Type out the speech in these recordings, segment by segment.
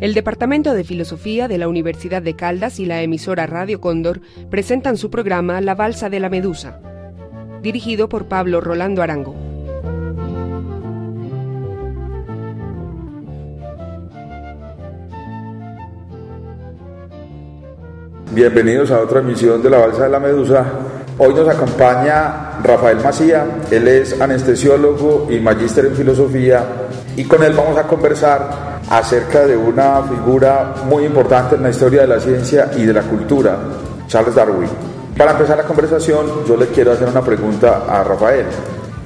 El Departamento de Filosofía de la Universidad de Caldas y la emisora Radio Cóndor presentan su programa La Balsa de la Medusa, dirigido por Pablo Rolando Arango. Bienvenidos a otra emisión de La Balsa de la Medusa. Hoy nos acompaña Rafael Macía, él es anestesiólogo y magíster en filosofía y con él vamos a conversar acerca de una figura muy importante en la historia de la ciencia y de la cultura, Charles Darwin. Para empezar la conversación, yo le quiero hacer una pregunta a Rafael,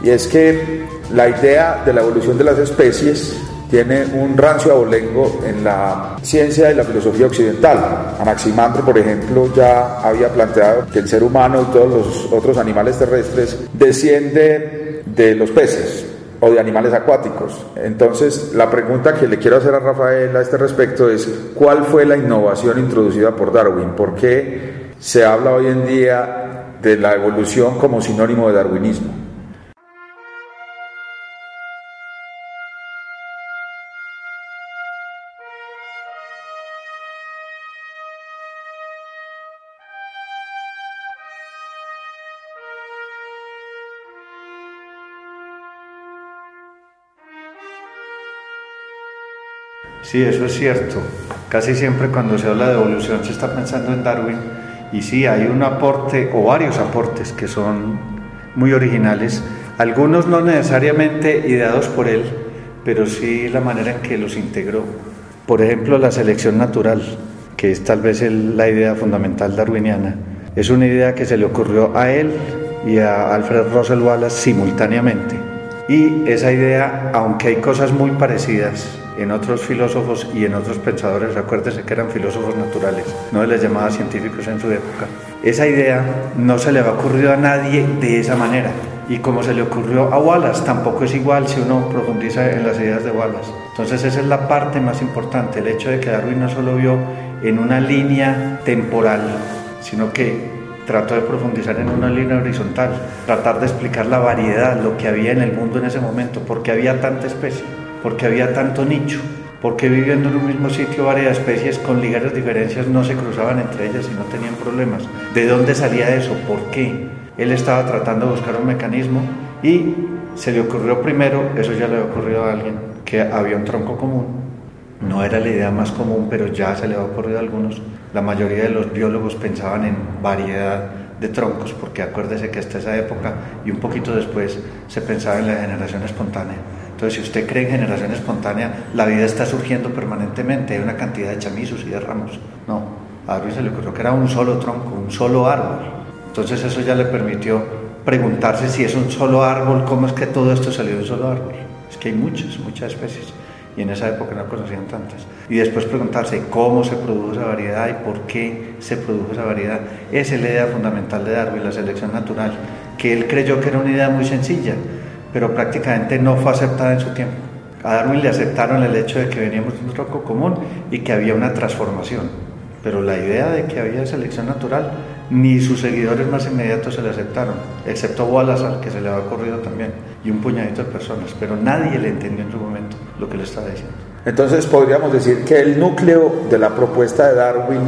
y es que la idea de la evolución de las especies tiene un rancio abolengo en la ciencia y la filosofía occidental. Anaximandro, por ejemplo, ya había planteado que el ser humano y todos los otros animales terrestres desciende de los peces o de animales acuáticos. Entonces, la pregunta que le quiero hacer a Rafael a este respecto es, ¿cuál fue la innovación introducida por Darwin? ¿Por qué se habla hoy en día de la evolución como sinónimo de darwinismo? Sí, eso es cierto. Casi siempre cuando se habla de evolución se está pensando en Darwin y sí, hay un aporte o varios aportes que son muy originales, algunos no necesariamente ideados por él, pero sí la manera en que los integró. Por ejemplo, la selección natural, que es tal vez la idea fundamental darwiniana. Es una idea que se le ocurrió a él y a Alfred Russel Wallace simultáneamente. Y esa idea, aunque hay cosas muy parecidas, en otros filósofos y en otros pensadores, acuérdese que eran filósofos naturales, no les llamaba científicos en su época. Esa idea no se le va a ocurrir a nadie de esa manera. Y como se le ocurrió a Wallace, tampoco es igual si uno profundiza en las ideas de Wallace. Entonces esa es la parte más importante, el hecho de que Darwin no solo vio en una línea temporal, sino que trató de profundizar en una línea horizontal, tratar de explicar la variedad, lo que había en el mundo en ese momento, porque había tanta especie porque había tanto nicho, porque viviendo en un mismo sitio varias especies con ligeras diferencias no se cruzaban entre ellas y no tenían problemas. ¿De dónde salía eso? ¿Por qué? Él estaba tratando de buscar un mecanismo y se le ocurrió primero, eso ya le había ocurrido a alguien, que había un tronco común. No era la idea más común, pero ya se le había ocurrido a algunos. La mayoría de los biólogos pensaban en variedad de troncos, porque acuérdese que hasta esa época y un poquito después se pensaba en la generación espontánea. Entonces, si usted cree en generación espontánea, la vida está surgiendo permanentemente, hay una cantidad de chamizos y de ramos. No, a Darwin se le ocurrió que era un solo tronco, un solo árbol. Entonces, eso ya le permitió preguntarse si es un solo árbol, cómo es que todo esto salió de un solo árbol. Es que hay muchas, muchas especies y en esa época no conocían tantas. Y después preguntarse cómo se produjo esa variedad y por qué se produjo esa variedad. Esa es la idea fundamental de Darwin, la selección natural, que él creyó que era una idea muy sencilla, pero prácticamente no fue aceptada en su tiempo. A Darwin le aceptaron el hecho de que veníamos de un tronco común y que había una transformación, pero la idea de que había selección natural ni sus seguidores más inmediatos se le aceptaron, excepto Wallace, que se le había ocurrido también, y un puñadito de personas, pero nadie le entendió en su momento lo que le estaba diciendo. Entonces podríamos decir que el núcleo de la propuesta de Darwin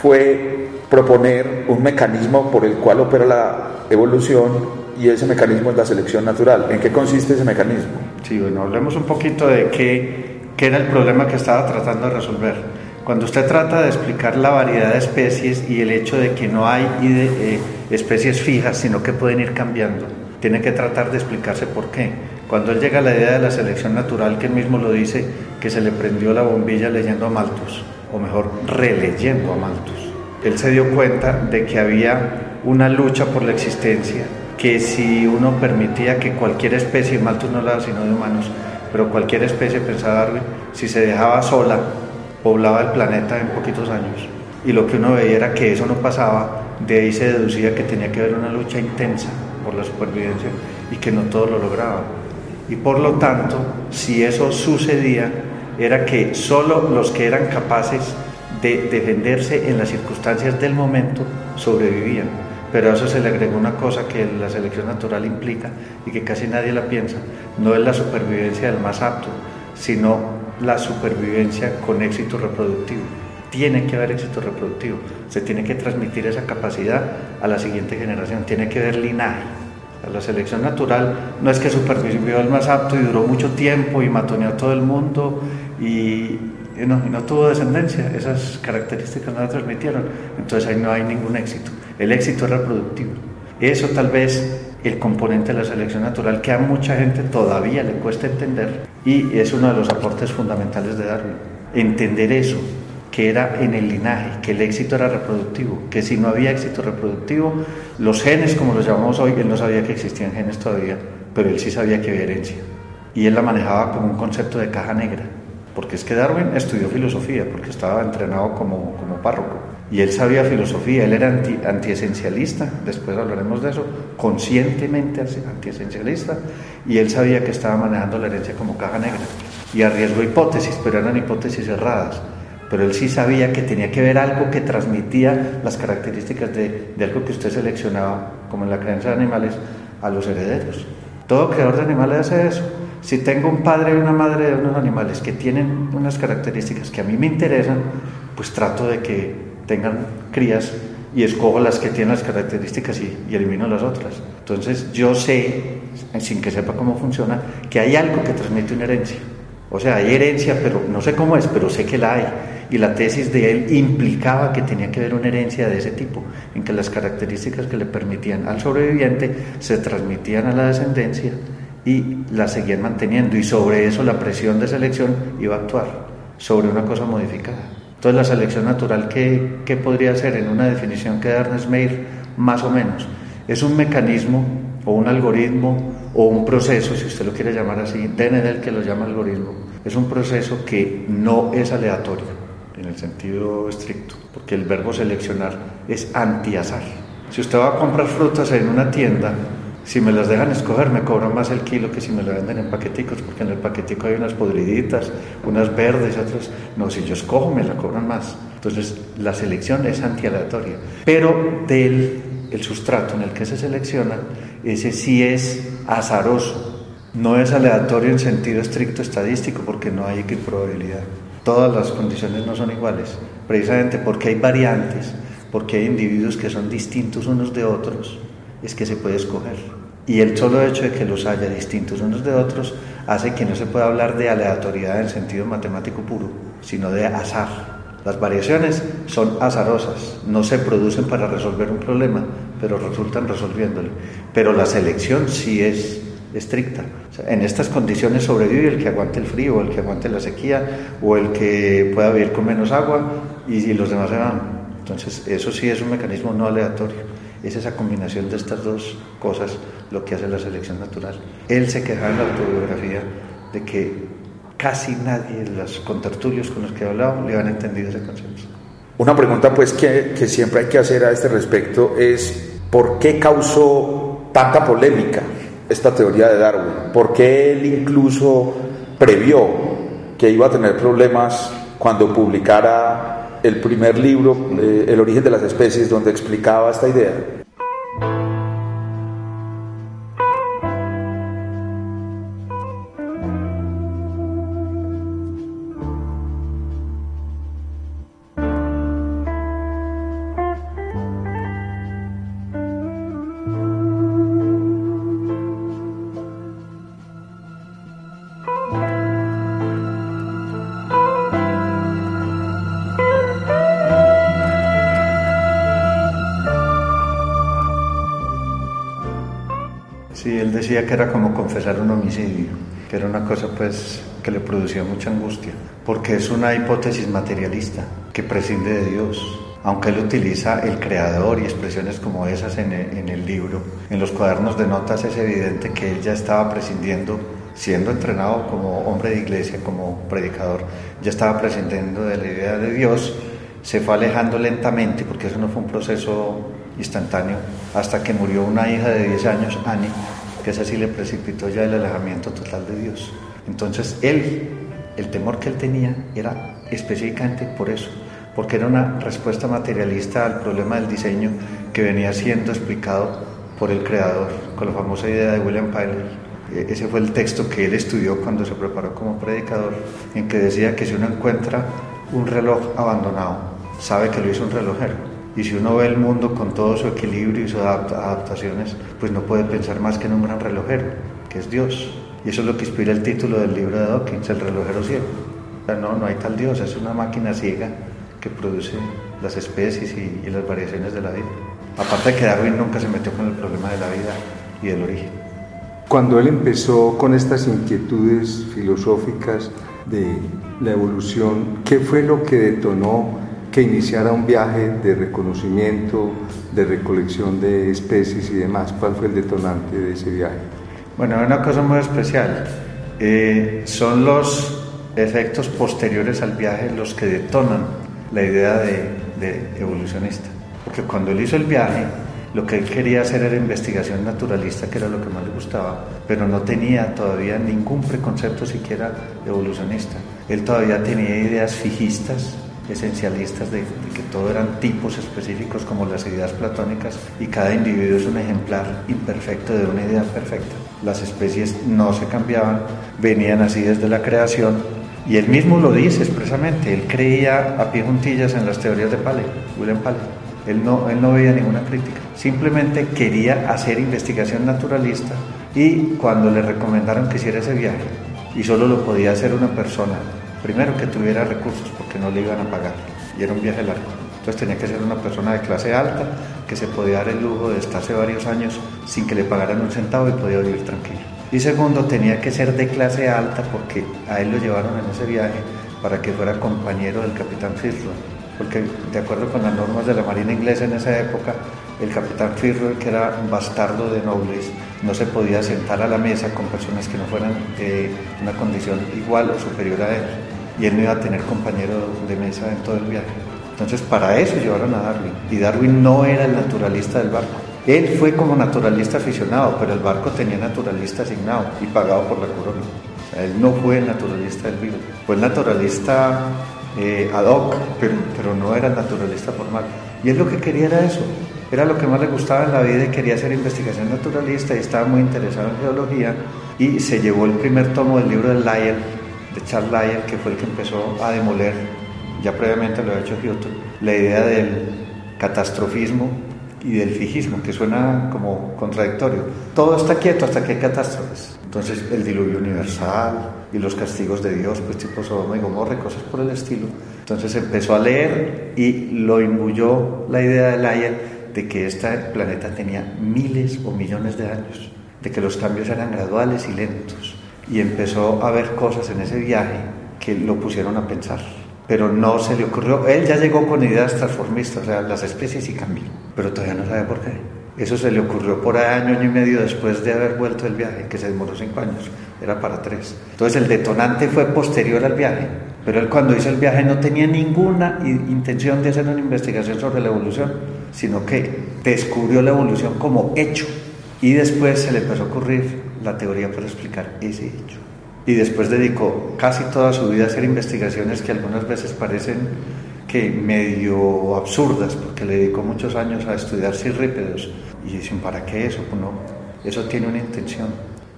fue proponer un mecanismo por el cual opera la evolución y ese mecanismo es la selección natural. ¿En qué consiste ese mecanismo? Sí, bueno, hablemos un poquito de qué, era el problema que estaba tratando de resolver. Cuando usted trata de explicar la variedad de especies y el hecho de que no hay eh, especies fijas, sino que pueden ir cambiando, tiene que tratar de explicarse por qué. Cuando él llega a la idea de la selección natural, que él mismo lo dice, que se le prendió la bombilla leyendo a Malthus, o mejor, releyendo a Malthus, él se dio cuenta de que había una lucha por la existencia que si uno permitía que cualquier especie, Malthus no la sino de humanos, pero cualquier especie, pensaba Darwin, si se dejaba sola, poblaba el planeta en poquitos años. Y lo que uno veía era que eso no pasaba, de ahí se deducía que tenía que haber una lucha intensa por la supervivencia y que no todos lo lograban. Y por lo tanto, si eso sucedía, era que solo los que eran capaces de defenderse en las circunstancias del momento sobrevivían pero a eso se le agregó una cosa que la selección natural implica y que casi nadie la piensa, no es la supervivencia del más apto, sino la supervivencia con éxito reproductivo. Tiene que haber éxito reproductivo, se tiene que transmitir esa capacidad a la siguiente generación, tiene que haber linaje. La selección natural no es que supervivió el más apto y duró mucho tiempo y matoneó a todo el mundo y, y no tuvo descendencia, esas características no la transmitieron, entonces ahí no hay ningún éxito. El éxito es reproductivo. Eso tal vez el componente de la selección natural que a mucha gente todavía le cuesta entender y es uno de los aportes fundamentales de Darwin. Entender eso, que era en el linaje, que el éxito era reproductivo, que si no había éxito reproductivo, los genes, como los llamamos hoy, él no sabía que existían genes todavía, pero él sí sabía que había herencia. Y él la manejaba como un concepto de caja negra, porque es que Darwin estudió filosofía, porque estaba entrenado como, como párroco. Y él sabía filosofía, él era anti, antiesencialista, después hablaremos de eso, conscientemente antiesencialista, y él sabía que estaba manejando la herencia como caja negra. Y arriesgó hipótesis, pero eran hipótesis cerradas. Pero él sí sabía que tenía que ver algo que transmitía las características de, de algo que usted seleccionaba, como en la creencia de animales, a los herederos. Todo creador de animales hace eso. Si tengo un padre y una madre de unos animales que tienen unas características que a mí me interesan, pues trato de que tengan crías y escojo las que tienen las características y, elimino las otras. Entonces yo sé, sin que sepa cómo funciona, que hay algo que transmite una herencia. O sea, hay herencia, pero no sé cómo es, pero sé que la hay. Y la tesis de él implicaba que tenía que haber una herencia de ese tipo, en que las características que le permitían al sobreviviente se transmitían a la descendencia y la seguían manteniendo. Y sobre eso la presión de selección iba a actuar, sobre una cosa modificada. Entonces, la selección natural, ¿qué, podría ser en una definición que da Ernest Mayr, más o menos? Es un mecanismo o un algoritmo o un proceso, si usted lo quiere llamar así, el que lo llama algoritmo, es un proceso que no es aleatorio en el sentido estricto, porque el verbo seleccionar es anti-azar. Si usted va a comprar frutas en una tienda, si me las dejan escoger, me cobran más el kilo que si me lo venden en paqueticos, porque en el paquetico hay unas podriditas, unas verdes, otras. No, si yo escojo, me la cobran más. Entonces, la selección es anti-aleatoria. Pero del el sustrato en el que se selecciona, ese sí es azaroso. No es aleatorio en sentido estricto estadístico, porque no hay probabilidad. Todas las condiciones no son iguales, precisamente porque hay variantes, porque hay individuos que son distintos unos de otros es que se puede escoger. Y el solo hecho de que los haya distintos unos de otros hace que no se pueda hablar de aleatoriedad en sentido matemático puro, sino de azar. Las variaciones son azarosas, no se producen para resolver un problema, pero resultan resolviéndolo. Pero la selección sí es estricta. en estas condiciones sobrevive el que aguante el frío, el que aguante la sequía, o el que pueda vivir con menos agua y, los demás se van. Entonces, eso sí es un mecanismo no aleatorio. Es esa combinación de estas dos cosas lo que hace la selección natural. Él se quejaba en la autobiografía de que casi nadie de los contertulios con los que he hablado le han entendido ese concepto. Una pregunta pues que siempre hay que hacer a este respecto es ¿por qué causó tanta polémica esta teoría de Darwin? ¿Por qué él incluso previó que iba a tener problemas cuando publicara el primer libro, eh, El origen de las especies, donde explicaba esta idea. Decía que era como confesar un homicidio, que era una cosa pues que le producía mucha angustia, porque es una hipótesis materialista que prescinde de Dios. Aunque él utiliza el creador y expresiones como esas en el, en el libro, en los cuadernos de notas es evidente que él ya estaba prescindiendo siendo entrenado como hombre de iglesia, como predicador, ya estaba prescindiendo de la idea de Dios, se fue alejando lentamente, porque eso no fue un proceso instantáneo, hasta que murió una hija de 10 años, Annie, que esa sí le precipitó ya el alejamiento total de Dios. Entonces él, el temor que él tenía era específicamente por eso, porque era una respuesta materialista al problema del diseño que venía siendo explicado por el creador, con la famosa idea de William Pyler. E, ese fue el texto que él estudió cuando se preparó como predicador, en que decía que si uno encuentra un reloj abandonado, sabe que lo hizo un relojero. Y si uno ve el mundo con todo su equilibrio y sus adaptaciones, pues no puede pensar más que en un gran relojero, que es Dios. Y eso es lo que inspira el título del libro de Dawkins, El relojero ciego. O sea, no, no hay tal Dios, es una máquina ciega que produce las especies y, y las variaciones de la vida. Aparte de que Darwin nunca se metió con el problema de la vida y del origen. Cuando él empezó con estas inquietudes filosóficas de la evolución, ¿qué fue lo que detonó que iniciara un viaje de reconocimiento, de recolección de especies y demás? ¿Cuál fue el detonante de ese viaje? Bueno, una cosa muy especial. Eh, son los efectos posteriores al viaje los que detonan la idea de, de evolucionista. Porque cuando él hizo el viaje, lo que él quería hacer era investigación naturalista, que era lo que más le gustaba, pero no tenía todavía ningún preconcepto siquiera evolucionista. Él todavía tenía ideas fijistas, esencialistas, de, que todo eran tipos específicos como las ideas platónicas y cada individuo es un ejemplar imperfecto de una idea perfecta. Las especies no se cambiaban, venían así desde la creación y él mismo lo dice expresamente, él creía a pie juntillas en las teorías de Paley, William Paley. Él no, él no veía ninguna crítica, simplemente quería hacer investigación naturalista y cuando le recomendaron que hiciera ese viaje, y solo lo podía hacer una persona, primero que tuviera recursos porque no le iban a pagar, y era un viaje largo. Entonces tenía que ser una persona de clase alta que se podía dar el lujo de estarse varios años sin que le pagaran un centavo y podía vivir tranquilo. Y segundo, tenía que ser de clase alta porque a él lo llevaron en ese viaje para que fuera compañero del capitán Fitzroy porque de acuerdo con las normas de la Marina inglesa en esa época, el capitán Fitzroy, que era un bastardo de nobles, no se podía sentar a la mesa con personas que no fueran de una condición igual o superior a él, y él no iba a tener compañero de mesa en todo el viaje. Entonces, para eso llevaron a Darwin, y Darwin no era el naturalista del barco. Él fue como naturalista aficionado, pero el barco tenía naturalista asignado y pagado por la corona. Él no fue el naturalista del vivo, fue el naturalista eh, ad hoc, pero, pero no era naturalista formal. Y él lo que quería era eso, era lo que más le gustaba en la vida y quería hacer investigación naturalista y estaba muy interesado en geología y se llevó el primer tomo del libro de Lyell, de Charles Lyell, que fue el que empezó a demoler, ya previamente lo había hecho Newton, la idea del catastrofismo y del fijismo, que suena como contradictorio. Todo está quieto hasta que hay catástrofes. Entonces el diluvio universal y los castigos de Dios, pues tipo Sodoma y Gomorra y cosas por el estilo. Entonces empezó a leer y lo imbuyó la idea de Lyell de que este planeta tenía miles o millones de años, de que los cambios eran graduales y lentos. Y empezó a ver cosas en ese viaje que lo pusieron a pensar pero no se le ocurrió. Él ya llegó con ideas transformistas, o sea, las especies sí cambian, pero todavía no sabe por qué. Eso se le ocurrió por año, año y medio después de haber vuelto el viaje, que se demoró cinco años, era para tres. Entonces el detonante fue posterior al viaje, pero él cuando hizo el viaje no tenía ninguna intención de hacer una investigación sobre la evolución, sino que descubrió la evolución como hecho y después se le empezó a ocurrir la teoría para explicar ese hecho y después dedicó casi toda su vida a hacer investigaciones que algunas veces parecen que medio absurdas, porque le dedicó muchos años a estudiar cirrípedos. Y dicen, ¿para qué eso? Pues no, eso tiene una intención.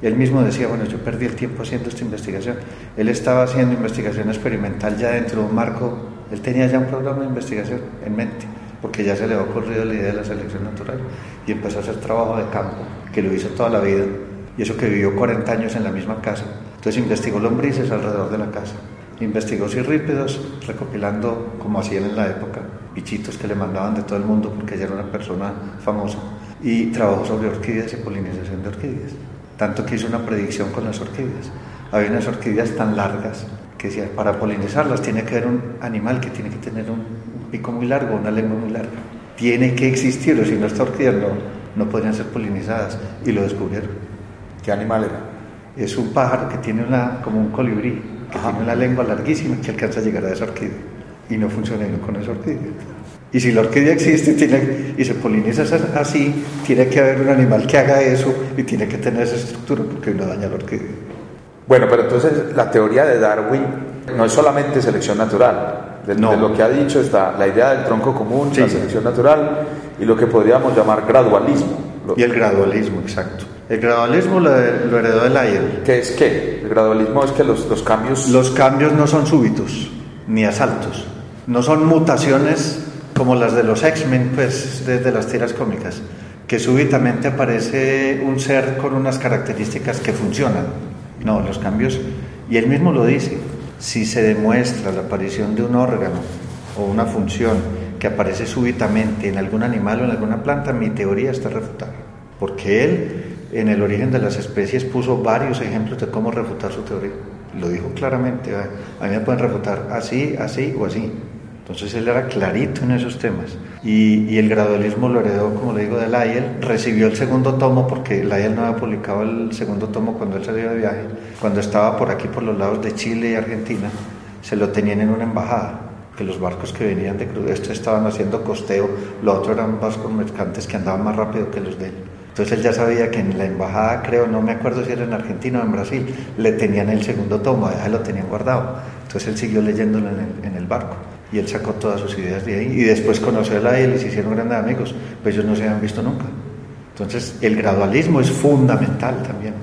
Y él mismo decía, bueno, yo perdí el tiempo haciendo esta investigación. Él estaba haciendo investigación experimental ya dentro de un marco, él tenía ya un programa de investigación en mente, porque ya se le había ocurrido la idea de la selección natural y empezó a hacer trabajo de campo, que lo hizo toda la vida. Y eso que vivió 40 años en la misma casa, entonces investigó lombrices alrededor de la casa, investigó cirrípedos, recopilando, como hacían en la época, bichitos que le mandaban de todo el mundo porque ella era una persona famosa, y trabajó sobre orquídeas y polinización de orquídeas. Tanto que hizo una predicción con las orquídeas. Había unas orquídeas tan largas que decía, para polinizarlas tiene que haber un animal que tiene que tener un, pico muy largo, una lengua muy larga. Tiene que existir, o si no, estas orquídeas no, no podrían ser polinizadas. Y lo descubrieron. ¿Qué animal era? es un pájaro que tiene una, como un colibrí, que tiene una lengua larguísima que alcanza a llegar a esa orquídea. Y no funciona con esa orquídea. Y si la orquídea existe tiene, y se poliniza así, tiene que haber un animal que haga eso y tiene que tener esa estructura porque no daña la orquídea. Bueno, pero entonces la teoría de Darwin no es solamente selección natural, De, lo que ha dicho está la idea del tronco común, la selección natural y lo que podríamos llamar gradualismo. Y el gradualismo, exacto. El gradualismo lo, heredó el Ayel. ¿Qué es qué? El gradualismo es que los, los cambios... Los cambios no son súbitos ni asaltos. No son mutaciones como las de los X-Men, pues, desde las tiras cómicas, que súbitamente aparece un ser con unas características que funcionan. No, los cambios, y él mismo lo dice, si se demuestra la aparición de un órgano o una función que aparece súbitamente en algún animal o en alguna planta, mi teoría está refutada. Porque él, en el origen de las especies, puso varios ejemplos de cómo refutar su teoría. Lo dijo claramente, a mí me pueden refutar así, así o así. Entonces él era clarito en esos temas. Y, el gradualismo lo heredó, como le digo, de Lyell. Recibió el segundo tomo porque Lyell no había publicado el segundo tomo cuando él salió de viaje. Cuando estaba por aquí, por los lados de Chile y Argentina, se lo tenían en una embajada. Que los barcos que venían de cruz, estos estaban haciendo costeo, los otros eran barcos mercantes que andaban más rápido que los de él. Entonces él ya sabía que en la embajada, creo, no me acuerdo si era en Argentina o en Brasil, le tenían el segundo tomo, ya lo tenían guardado. Entonces él siguió leyéndolo en el barco y él sacó todas sus ideas de ahí y después conoció a él y se hicieron grandes amigos, pues ellos no se habían visto nunca. Entonces el gradualismo es fundamental también.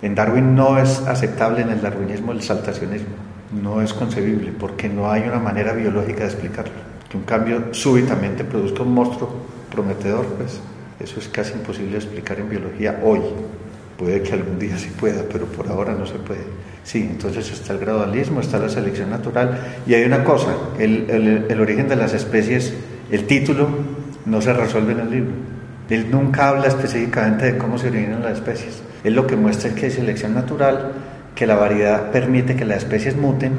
En Darwin no es aceptable en el darwinismo el saltacionismo, no es concebible porque no hay una manera biológica de explicarlo. Que un cambio súbitamente produzca un monstruo prometedor, pues eso es casi imposible de explicar en biología hoy. Puede que algún día sí pueda, pero por ahora no se puede. Sí, entonces está el gradualismo, está la selección natural. Y hay una cosa, el, el, origen de las especies, el título no se resuelve en el libro. Él nunca habla específicamente de cómo se originan las especies. Él lo que muestra es que hay selección natural, que la variedad permite que las especies muten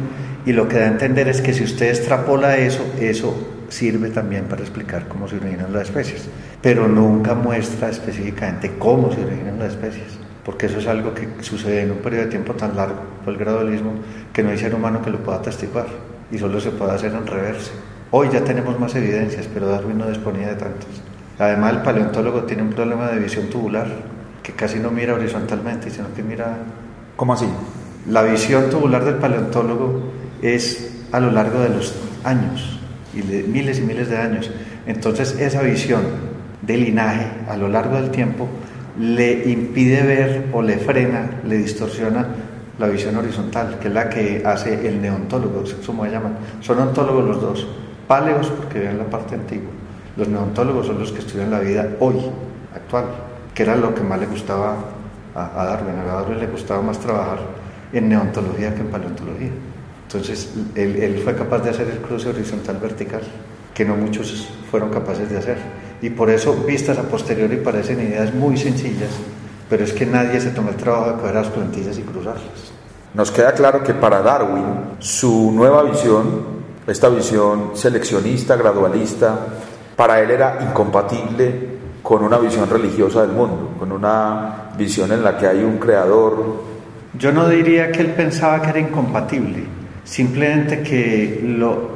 y lo que da a entender es que si usted extrapola eso, eso sirve también para explicar cómo se originan las especies, pero nunca muestra específicamente cómo se originan las especies porque eso es algo que sucede en un periodo de tiempo tan largo, el gradualismo, que no hay ser humano que lo pueda atestiguar y solo se puede hacer en reverse. Hoy ya tenemos más evidencias, pero Darwin no disponía de tantas. Además, el paleontólogo tiene un problema de visión tubular, que casi no mira horizontalmente, sino que mira... ¿Cómo así? La visión tubular del paleontólogo es a lo largo de los años, y de miles y miles de años. Entonces, esa visión de linaje a lo largo del tiempo le impide ver o le frena, le distorsiona la visión horizontal, que es la que hace el neontólogo, como se llaman. Son ontólogos los dos, paleos porque ven la parte antigua. Los neontólogos son los que estudian la vida hoy, actual, que era lo que más le gustaba a, Darwin. A Darwin le gustaba más trabajar en neontología que en paleontología. Entonces, él, fue capaz de hacer el cruce horizontal vertical, que no muchos fueron capaces de hacer y por eso vistas a posteriori parecen ideas muy sencillas, pero es que nadie se toma el trabajo de coger las plantillas y cruzarlas. Nos queda claro que para Darwin su nueva visión, esta visión seleccionista, gradualista, para él era incompatible con una visión religiosa del mundo, con una visión en la que hay un creador. Yo no diría que él pensaba que era incompatible, simplemente que lo,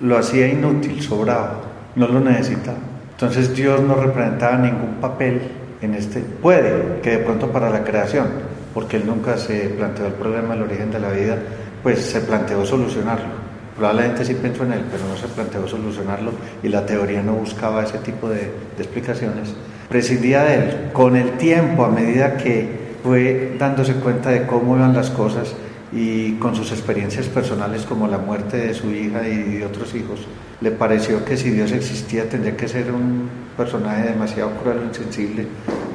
lo hacía inútil, sobrado, no lo necesitaba. Entonces Dios no representaba ningún papel en este, puede que de pronto para la creación, porque él nunca se planteó el problema del origen de la vida, pues se planteó solucionarlo. Probablemente sí pensó en él, pero no se planteó solucionarlo y la teoría no buscaba ese tipo de, explicaciones. Prescindía de él. Con el tiempo, a medida que fue dándose cuenta de cómo iban las cosas, y con sus experiencias personales como la muerte de su hija y de otros hijos, le pareció que si Dios existía tendría que ser un personaje demasiado cruel o insensible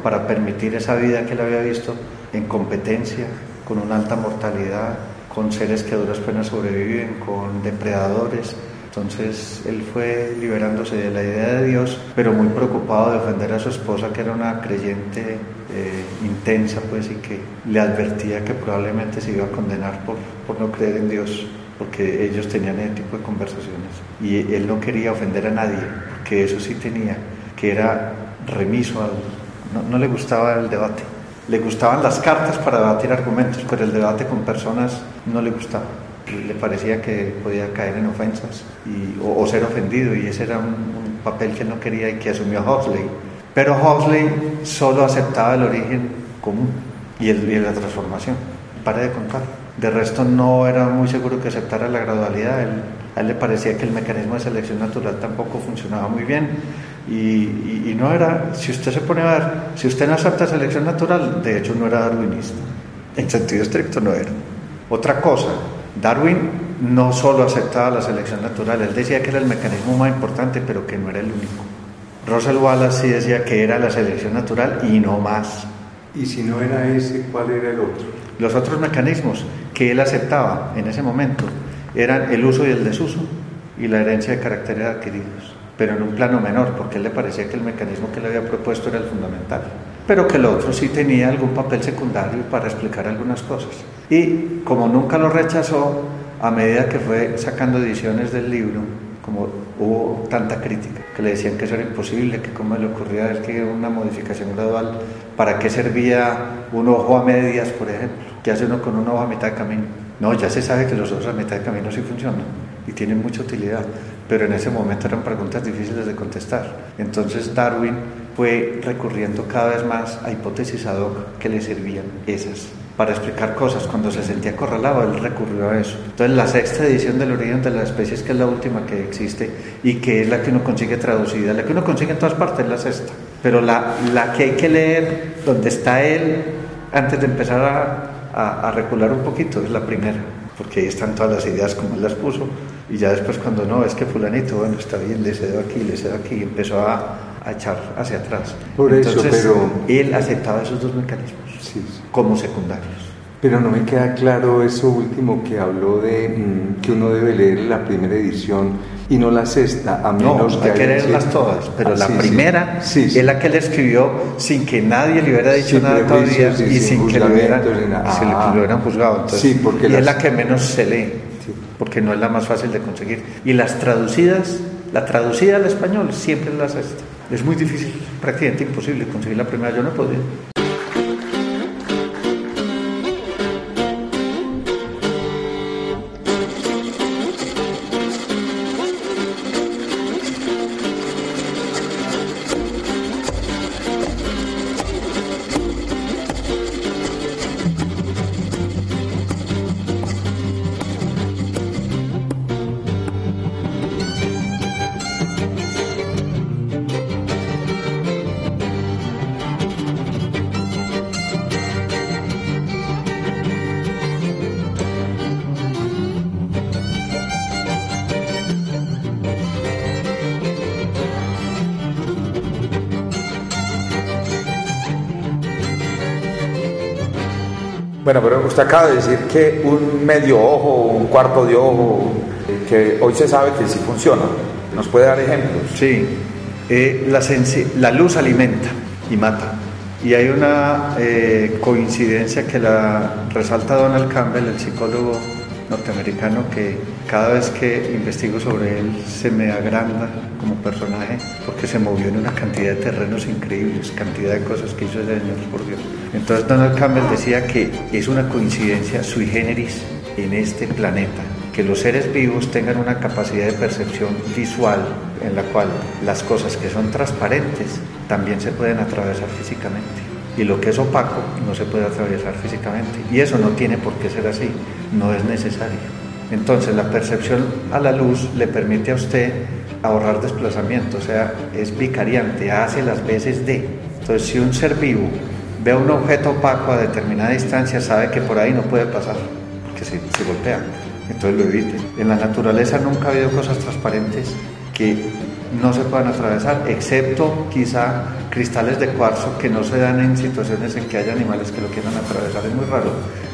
para permitir esa vida que él había visto en competencia, con una alta mortalidad, con seres que a duras penas sobreviven, con depredadores. Entonces él fue liberándose de la idea de Dios, pero muy preocupado de defender a su esposa, que era una creyente eh, intensa, pues, y que le advertía que probablemente se iba a condenar por, por no creer en Dios, porque ellos tenían ese tipo de conversaciones. Y él no quería ofender a nadie, porque eso sí tenía, que era remiso al... No, no le gustaba el debate. Le gustaban las cartas para debatir argumentos, pero el debate con personas no le gustaba le parecía que podía caer en ofensas y, o, ser ofendido y ese era un, un, papel que no quería y que asumió Huxley pero Huxley solo aceptaba el origen común y, el, la transformación. Pare de contar. De resto no era muy seguro que aceptara la gradualidad. Él A él le parecía que el mecanismo de selección natural tampoco funcionaba muy bien y, y, no era, si usted se pone a ver, si usted no acepta selección natural, de hecho no era darwinista, en sentido estricto no era. Otra cosa, Darwin no solo aceptaba la selección natural, él decía que era el mecanismo más importante, pero que no era el único. Russell Wallace sí decía que era la selección natural y no más. ¿Y si no era ese, cuál era el otro? Los otros mecanismos que él aceptaba en ese momento eran el uso y el desuso y la herencia de caracteres adquiridos, pero en un plano menor, porque él le parecía que el mecanismo que le había propuesto era el fundamental, pero que el otro sí tenía algún papel secundario para explicar algunas cosas. Y como nunca lo rechazó, a medida que fue sacando ediciones del libro, como hubo tanta crítica, que le decían que eso era imposible, que cómo le ocurría a él que una modificación gradual, ¿para qué servía un ojo a medias, por ejemplo? ¿Qué hace uno con un ojo a mitad de camino? No, ya se sabe que los ojos a mitad de camino sí funcionan y tienen mucha utilidad, pero en ese momento eran preguntas difíciles de contestar. Entonces Darwin fue recurriendo cada vez más a hipótesis ad hoc que le servían esas para explicar cosas. Cuando se sentía acorralado, él recurrió a eso. Entonces, la sexta edición del origen de las especies, que es la última que existe y que es la que uno consigue traducida, la que uno consigue en todas partes, es la sexta. Pero la, la que hay que leer, donde está él, antes de empezar a, a, recular un poquito, es la primera, porque ahí están todas las ideas como él las puso. Y ya después, cuando no, es que Fulanito, bueno, está bien, le cedo aquí, le cedo aquí, y empezó a, a echar hacia atrás. Por Entonces, eso, pero... él aceptaba esos dos mecanismos como secundarios. Pero no me queda claro eso último que habló de mm, que uno debe leer la primera edición y no la sexta, a menos no, que hay que leerlas todas, pero ah, la primera es la que él escribió sin que nadie le hubiera dicho nada todavía y, sin, que le hubieran, ah, lo hubieran juzgado. Entonces, porque y es la que menos se lee, porque no es la más fácil de conseguir. Y las traducidas, la traducida al español siempre es la sexta. Es muy difícil, prácticamente imposible conseguir la primera, yo no podía. Usted acaba de decir que un medio ojo, un cuarto de ojo, que hoy se sabe que sí funciona. ¿Nos puede dar ejemplos? Sí, eh, la, la, luz alimenta y mata. Y hay una eh, coincidencia que la resalta Donald Campbell, el psicólogo norteamericano, que cada vez que investigo sobre él se me agranda como personaje porque se movió en una cantidad de terrenos increíbles, cantidad de cosas que hizo ese señor, por Dios. Entonces Donald Campbell decía que es una coincidencia sui generis en este planeta, que los seres vivos tengan una capacidad de percepción visual en la cual las cosas que son transparentes también se pueden atravesar físicamente y lo que es opaco no se puede atravesar físicamente. Y eso no tiene por qué ser así, no es necesario. Entonces la percepción a la luz le permite a usted ahorrar desplazamiento, o sea, es vicariante, hace las veces de. Entonces si un ser vivo ve un objeto opaco a determinada distancia, sabe que por ahí no puede pasar, porque se, se golpea, entonces lo evite. En la naturaleza nunca ha habido cosas transparentes que no se puedan atravesar, excepto quizá cristales de cuarzo que no se dan en situaciones en que haya animales que lo quieran atravesar, es muy raro,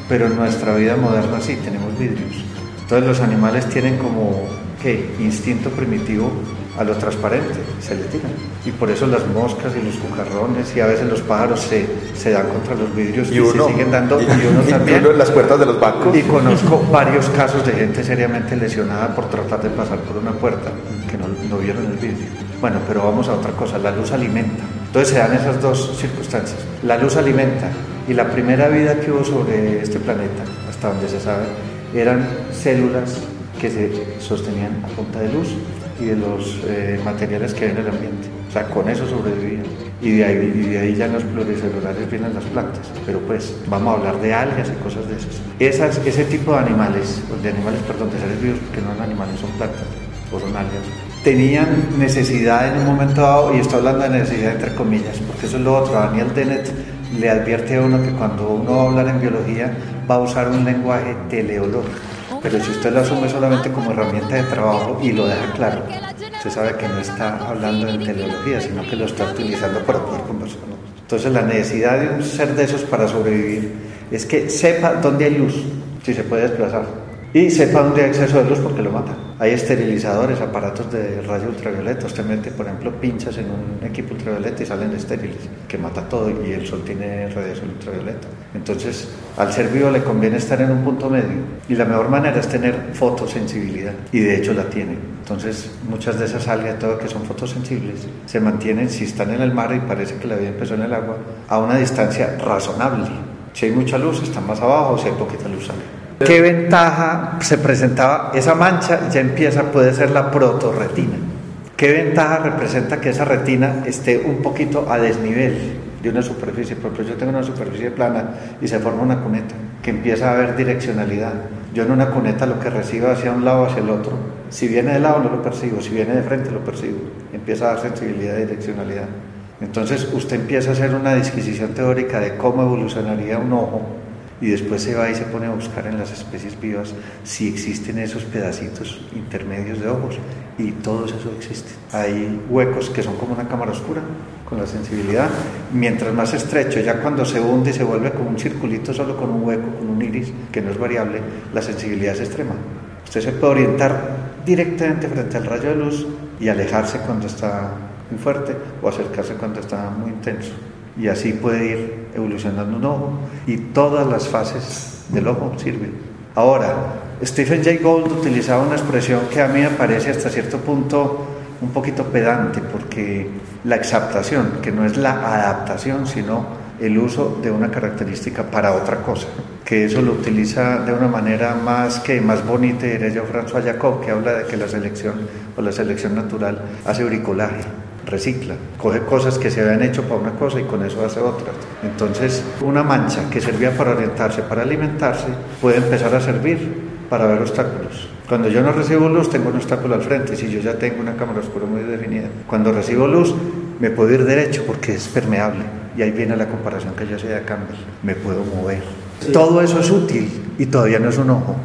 pero en nuestra vida moderna sí tenemos vidrios. Entonces los animales tienen como ¿qué? instinto primitivo a lo transparente, se le tiran. Y por eso las moscas y los cucarrones y a veces los pájaros se, se dan contra los vidrios y, se siguen dando, y, uno también. en las puertas de los bancos. Y conozco varios casos de gente seriamente lesionada por tratar de pasar por una puerta que no, no vieron el vidrio. Bueno, pero vamos a otra cosa, la luz alimenta. Entonces se dan esas dos circunstancias. La luz alimenta y la primera vida que hubo sobre este planeta, hasta donde se sabe, eran células que se sostenían a punta de luz y de los eh, materiales que hay en el ambiente. O sea, con eso sobrevivían. y de, ahí, ya en los pluricelulares vienen las plantas. Pero pues vamos a hablar de algas y cosas de esas. esas ese tipo de animales, de animales, perdón, de seres vivos, porque no son animales, son plantas o son algas, tenían necesidad en un momento dado, y estoy hablando de necesidad entre comillas, porque eso es lo otro, Daniel Dennett le advierte a uno que cuando uno va a hablar en biología va a usar un lenguaje teleológico. Pero si usted lo asume solamente como herramienta de trabajo y lo deja claro, usted sabe que no está hablando en teleología, sino que lo está utilizando para poder conversar. Entonces la necesidad de un ser de esos para sobrevivir es que sepa dónde hay luz, si se puede desplazar, y sepa dónde hay exceso de luz porque lo mata. Hay esterilizadores, aparatos de radio ultravioleta. Usted mete, por ejemplo, pinchas en un equipo ultravioleta y salen estériles, que mata todo y el sol tiene radiación ultravioleta. Entonces, al ser vivo le conviene estar en un punto medio y la mejor manera es tener fotosensibilidad y de hecho la tiene. Entonces, muchas de esas algas, todo que son fotosensibles, se mantienen si están en el mar y parece que la vida empezó en el agua, a una distancia razonable. Si hay mucha luz, están más abajo, si hay poquita luz, salen. ¿Qué ventaja se presentaba? Esa mancha ya empieza, puede ser la protorretina. ¿Qué ventaja representa que esa retina esté un poquito a desnivel de una superficie? Por ejemplo, yo tengo una superficie plana y se forma una cuneta, que empieza a haber direccionalidad. Yo en una cuneta lo que recibo hacia un lado, hacia el otro, si viene de lado no lo percibo, si viene de frente lo percibo. Empieza a dar sensibilidad y direccionalidad. Entonces usted empieza a hacer una disquisición teórica de cómo evolucionaría un ojo y después se va y se pone a buscar en las especies vivas si existen esos pedacitos intermedios de ojos y todo eso existe. Hay huecos que son como una cámara oscura con la sensibilidad, mientras más estrecho, ya cuando se hunde y se vuelve como un circulito solo con un hueco, con un iris que no es variable, la sensibilidad es extrema. Usted se puede orientar directamente frente al rayo de luz y alejarse cuando está muy fuerte o acercarse cuando está muy intenso y así puede ir evolucionando un ojo y todas las fases del ojo sirven. Ahora, Stephen Jay Gould utilizaba una expresión que a mí me parece hasta cierto punto un poquito pedante porque la exaptación, que no es la adaptación, sino el uso de una característica para otra cosa, que eso lo utiliza de una manera más que más bonita, diría yo, François Jacob, que habla de que la selección o la selección natural hace bricolaje recicla, coge cosas que se habían hecho para una cosa y con eso hace otra. Entonces, una mancha que servía para orientarse, para alimentarse, puede empezar a servir para ver obstáculos. Cuando yo no recibo luz, tengo un obstáculo al frente, si yo ya tengo una cámara oscura muy definida. Cuando recibo luz, me puedo ir derecho porque es permeable. Y ahí viene la comparación que yo hacía de Campbell. Me puedo mover. Todo eso es útil y todavía no es un ojo.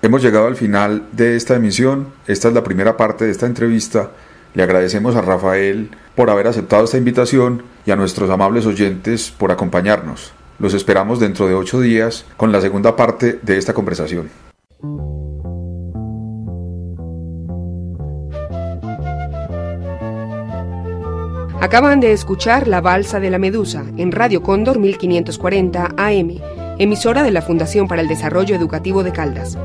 Hemos llegado al final de esta emisión. Esta es la primera parte de esta entrevista le agradecemos a Rafael por haber aceptado esta invitación y a nuestros amables oyentes por acompañarnos. Los esperamos dentro de ocho días con la segunda parte de esta conversación. Acaban de escuchar La Balsa de la Medusa en Radio Cóndor 1540 AM, emisora de la Fundación para el Desarrollo Educativo de Caldas.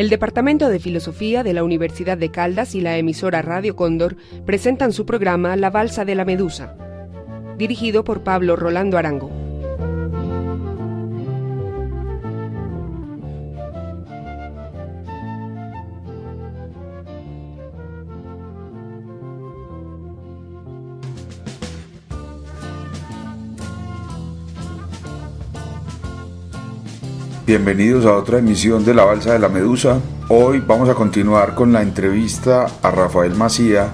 El Departamento de Filosofía de la Universidad de Caldas y la emisora Radio Cóndor presentan su programa La Balsa de la Medusa, dirigido por Pablo Rolando Arango. Bienvenidos a otra emisión de La Balsa de la Medusa. Hoy vamos a continuar con la entrevista a Rafael Macía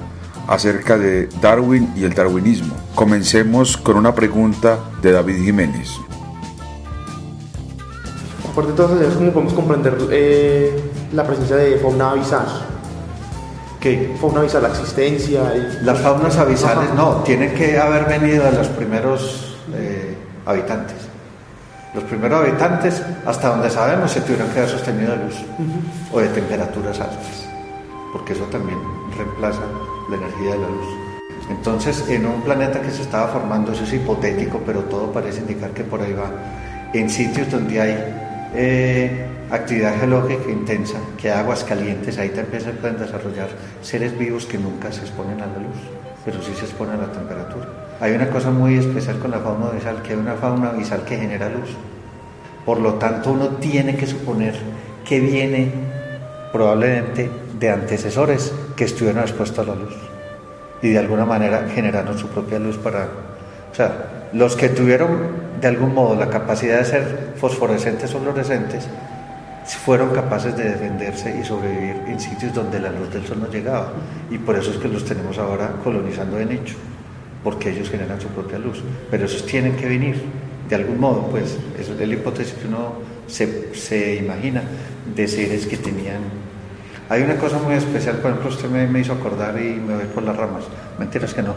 acerca de Darwin y el darwinismo. Comencemos con una pregunta de David Jiménez. Por de todas maneras, ¿cómo podemos comprender eh, la presencia de fauna abisal? ¿Qué? Fauna abisal, la existencia. Y... Las faunas abisales, no, tienen que haber venido de los primeros eh, habitantes. Los primeros habitantes, hasta donde sabemos, se tuvieron que haber sostenido de luz o de temperaturas altas, porque eso también reemplaza la energía de la luz. Entonces, en un planeta que se estaba formando, eso es hipotético, pero todo parece indicar que por ahí va, en sitios donde hay eh, actividad geológica intensa, que hay aguas calientes, ahí también se pueden desarrollar seres vivos que nunca se exponen a la luz, pero sí se exponen a la temperatura. Hay una cosa muy especial con la fauna abisal, que hay una fauna abisal que genera luz. Por lo tanto, uno tiene que suponer que viene probablemente de antecesores que estuvieron expuestos a la luz y de alguna manera generaron su propia luz para... O sea, los que tuvieron de algún modo la capacidad de ser fosforescentes o fluorescentes fueron capaces de defenderse y sobrevivir en sitios donde la luz del sol no llegaba. Y por eso es que los tenemos ahora colonizando en hecho, porque ellos generan su propia luz. Pero esos tienen que venir, de algún modo, pues, eso es la hipótesis que uno se, se imagina de seres que tenían hay una cosa muy especial, por ejemplo, usted me, hizo acordar y me voy por las ramas. Mentiras que no.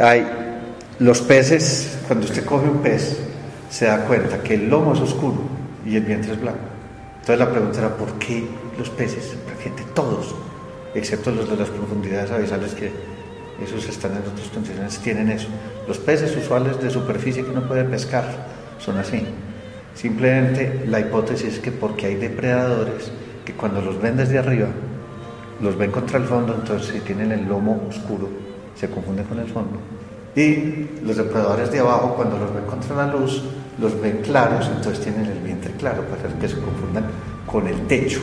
Hay los peces, cuando usted coge un pez, se da cuenta que el lomo es oscuro y el vientre es blanco. Entonces la pregunta era, ¿por qué los peces, gente, todos, excepto los de las profundidades abisales que esos están en otras condiciones, tienen eso? Los peces usuales de superficie que no pueden pescar son así. Simplemente la hipótesis es que porque hay depredadores que cuando los ven desde arriba, los ven contra el fondo, entonces si tienen el lomo oscuro, se confunden con el fondo. Y los depredadores de abajo, cuando los ven contra la luz, los ven claros, entonces tienen el vientre claro, para que se confundan con el techo,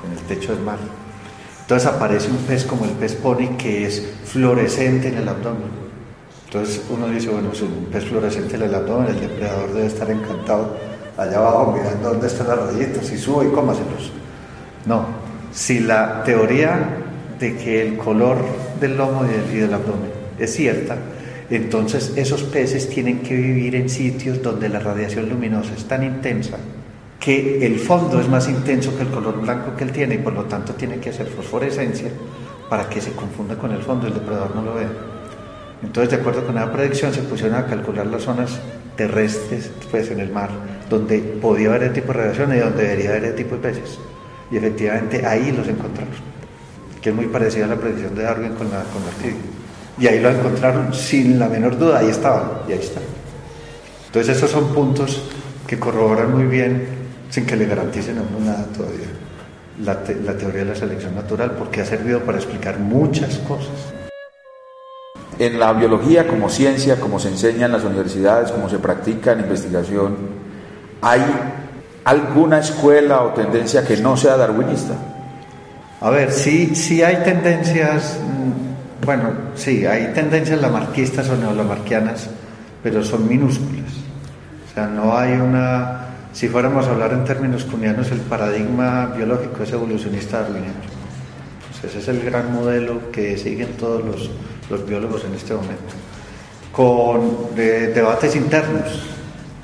con el techo del mar. Entonces aparece un pez como el pez pony que es fluorescente en el abdomen. Entonces uno dice, bueno, si un pez fluorescente en el abdomen, el depredador debe estar encantado allá abajo mirando dónde están las rayitas y sube y cómaselos. No, si la teoría de que el color del lomo y del abdomen es cierta, entonces esos peces tienen que vivir en sitios donde la radiación luminosa es tan intensa que el fondo es más intenso que el color blanco que él tiene y por lo tanto tiene que hacer fosforescencia para que se confunda con el fondo el depredador no lo vea. Entonces, de acuerdo con la predicción, se pusieron a calcular las zonas terrestres, pues en el mar, donde podía haber el tipo de radiación y donde debería haber el tipo de peces. Y efectivamente ahí los encontramos, que es muy parecida a la predicción de Darwin con la, con Y ahí lo encontraron sin la menor duda, ahí estaban, y ahí están. Entonces esos son puntos que corroboran muy bien, sin que le garanticen a uno nada todavía, la, la teoría de la selección natural, porque ha servido para explicar muchas cosas. En la biología como ciencia, como se enseña en las universidades, como se practica en investigación, hay alguna escuela o tendencia que no sea darwinista? A ver, sí, sí hay tendencias, mm, bueno, sí, hay tendencias lamarquistas o neolamarquianas, pero son minúsculas. O sea, no hay una, si fuéramos a hablar en términos cunianos, el paradigma biológico es evolucionista darwiniano. Ese es el gran modelo que siguen todos los, los biólogos en este momento, con debates internos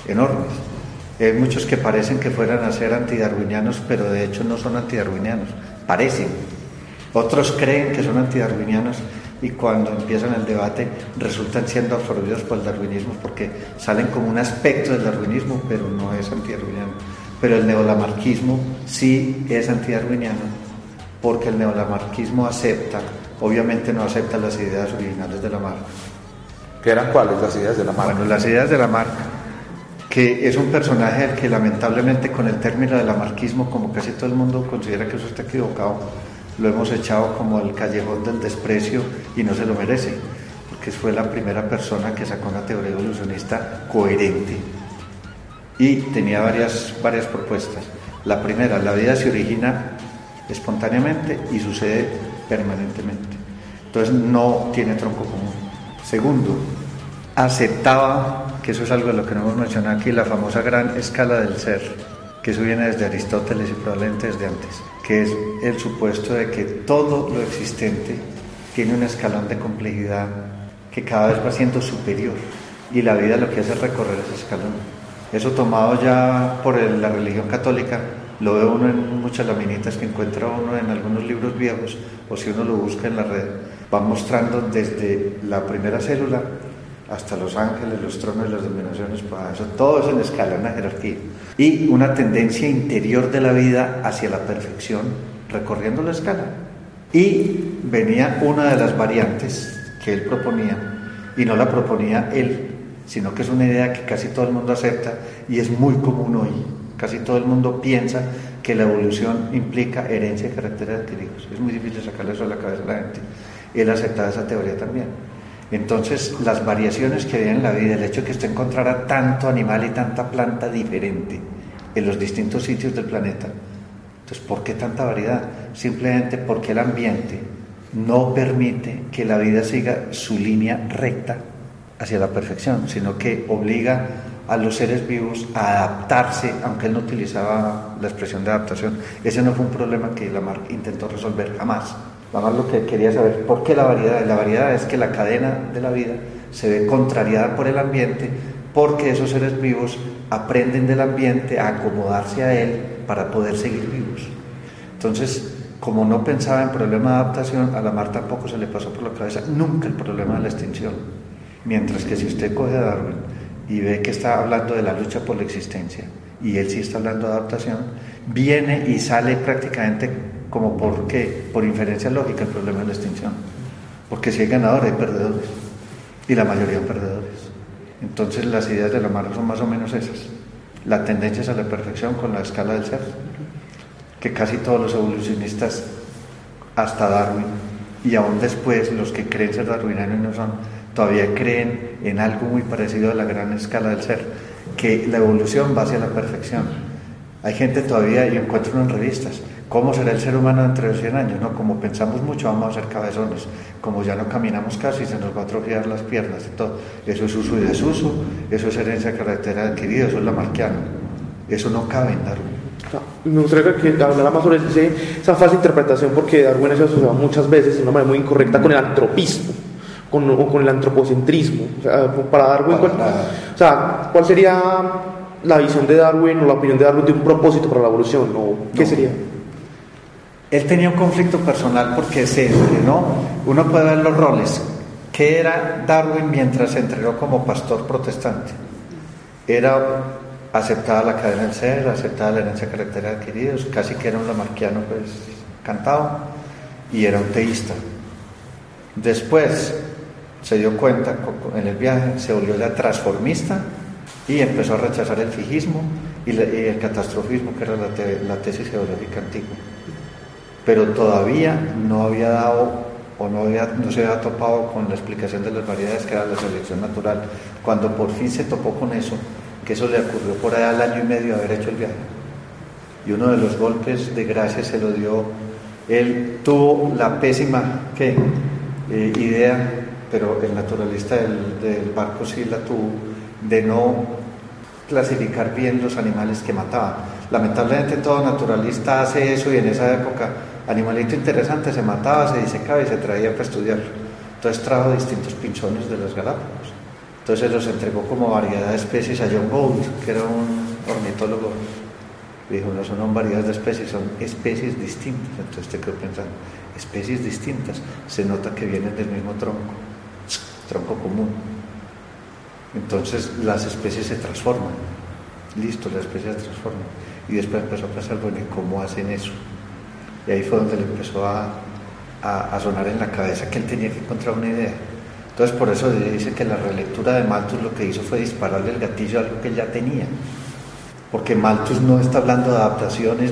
enormes hay muchos que parecen que fueran a ser antidarwinianos, pero de hecho no son antidarwinianos, parecen. Otros creen que son antidarwinianos y cuando empiezan el debate resultan siendo absorbidos por el darwinismo porque salen como un aspecto del darwinismo, pero no es antidarwiniano. Pero el neolamarquismo sí es antidarwiniano porque el neolamarquismo acepta, obviamente no acepta las ideas originales de la marca. ¿Qué eran cuáles las ideas de la marca? Bueno, las ideas de la marca que es un personaje al que lamentablemente con el término del amarquismo, como casi todo el mundo considera que eso está equivocado, lo hemos echado como el callejón del desprecio y no se lo merece, porque fue la primera persona que sacó una teoría evolucionista coherente y tenía varias, varias propuestas. La primera, la vida se origina espontáneamente y sucede permanentemente. Entonces no tiene tronco común. Segundo, aceptaba que eso es algo de lo que no hemos mencionado aquí, la famosa gran escala del ser, que eso viene desde Aristóteles y probablemente desde antes, que es el supuesto de que todo lo existente tiene un escalón de complejidad que cada vez va siendo superior y la vida lo que hace es recorrer ese escalón. Eso tomado ya por la religión católica, lo ve uno en muchas laminitas que encuentra uno en algunos libros viejos o si uno lo busca en la red, va mostrando desde la primera célula hasta los ángeles, los tronos las dominaciones, para eso, todo es en escala, una jerarquía. Y una tendencia interior de la vida hacia la perfección, recorriendo la escala. Y venía una de las variantes que él proponía, y no la proponía él, sino que es una idea que casi todo el mundo acepta y es muy común hoy, Casi todo el mundo piensa que la evolución implica herencia de caracteres adquiridos. Es muy difícil sacarle eso a la cabeza a la gente. Él aceptaba esa teoría también. Entonces, las variaciones que había en la vida, el hecho de que usted encontrara tanto animal y tanta planta diferente en los distintos sitios del planeta, entonces, ¿por qué tanta variedad? Simplemente porque el ambiente no permite que la vida siga su línea recta hacia la perfección, sino que obliga a los seres vivos a adaptarse, aunque él no utilizaba la expresión de adaptación. Ese no fue un problema que Lamarck intentó resolver jamás. Lamarck lo que quería saber, ¿por qué la variedad? La variedad es que la cadena de la vida se ve contrariada por el ambiente porque esos seres vivos aprenden del ambiente a acomodarse a él para poder seguir vivos. Entonces, como no pensaba en problema de adaptación, a la mar tampoco se le pasó por la cabeza nunca el problema de la extinción. Mientras que si usted coge a Darwin y ve que está hablando de la lucha por la existencia, y él sí está hablando de adaptación, viene y sale prácticamente como por qué, por inferencia lógica el problema de la extinción. Porque si hay ganadores, hay perdedores. Y la mayoría son perdedores. Entonces las ideas de la mar son más o menos esas. La tendencia es a la perfección con la escala del ser, que casi todos los evolucionistas, hasta Darwin, y aún después los que creen ser darwinianos no son, todavía creen en algo muy parecido a la gran escala del ser, que la evolución va hacia la perfección. Hay gente todavía, yo encuentro en revistas, ¿Cómo será el ser humano dentro de 100 años? No, como pensamos mucho, vamos a ser cabezones. Como ya no caminamos casi, se nos va a atrofiar las piernas y todo. Eso es uso y desuso, eso es herencia de carácter adquirido, eso es la marquiana. Eso no cabe en Darwin. Me gustaría que hablara más sobre esa falsa interpretación, porque Darwin se asociado muchas veces de una manera muy incorrecta con el antropismo. Con, o con el antropocentrismo. O sea, para Darwin, ¿cuál, o sea, ¿cuál sería la visión de Darwin o la opinión de Darwin de un propósito para la evolución? ¿O ¿Qué sería? Él tenía un conflicto personal porque se entrenó, uno puede ver los roles, ¿qué era Darwin mientras se entrenó como pastor protestante? Era aceptada la cadena del ser, aceptada la herencia de caracteres adquiridos, casi que era un lamarquiano pues cantado y era un teísta. Después se dio cuenta en el viaje, se volvió ya transformista y empezó a rechazar el fijismo y, el catastrofismo, que era la tesis geológica antigua pero todavía no había dado o no, había, no se había topado con la explicación de las variedades que era la selección natural. Cuando por fin se topó con eso, que eso le ocurrió por allá al año y medio de haber hecho el viaje. Y uno de los golpes de gracia se lo dio, él tuvo la pésima ¿qué? Eh, idea, pero el naturalista del, del barco sí la tuvo, de no clasificar bien los animales que mataban. Lamentablemente todo naturalista hace eso y en esa época animalito interesante, se mataba, se disecaba y se traía para estudiarlo. Entonces trajo distintos pinchones de los Galápagos. Entonces los entregó como variedad de especies a John Bolt, que era un ornitólogo. Dijo, no son variedades de especies, son especies distintas. Entonces te quedó pensando, especies distintas, se nota que vienen del mismo tronco, tronco común. Entonces las especies se transforman. Listo, las especies se transforman. Y después empezó a pensar, bueno, ¿y cómo hacen eso? Y ahí fue donde le empezó a, a, sonar en la cabeza que él tenía que encontrar una idea. Entonces por eso dice que la relectura de Malthus lo que hizo fue dispararle el gatillo a algo que él ya tenía. Porque Malthus no está hablando de adaptaciones,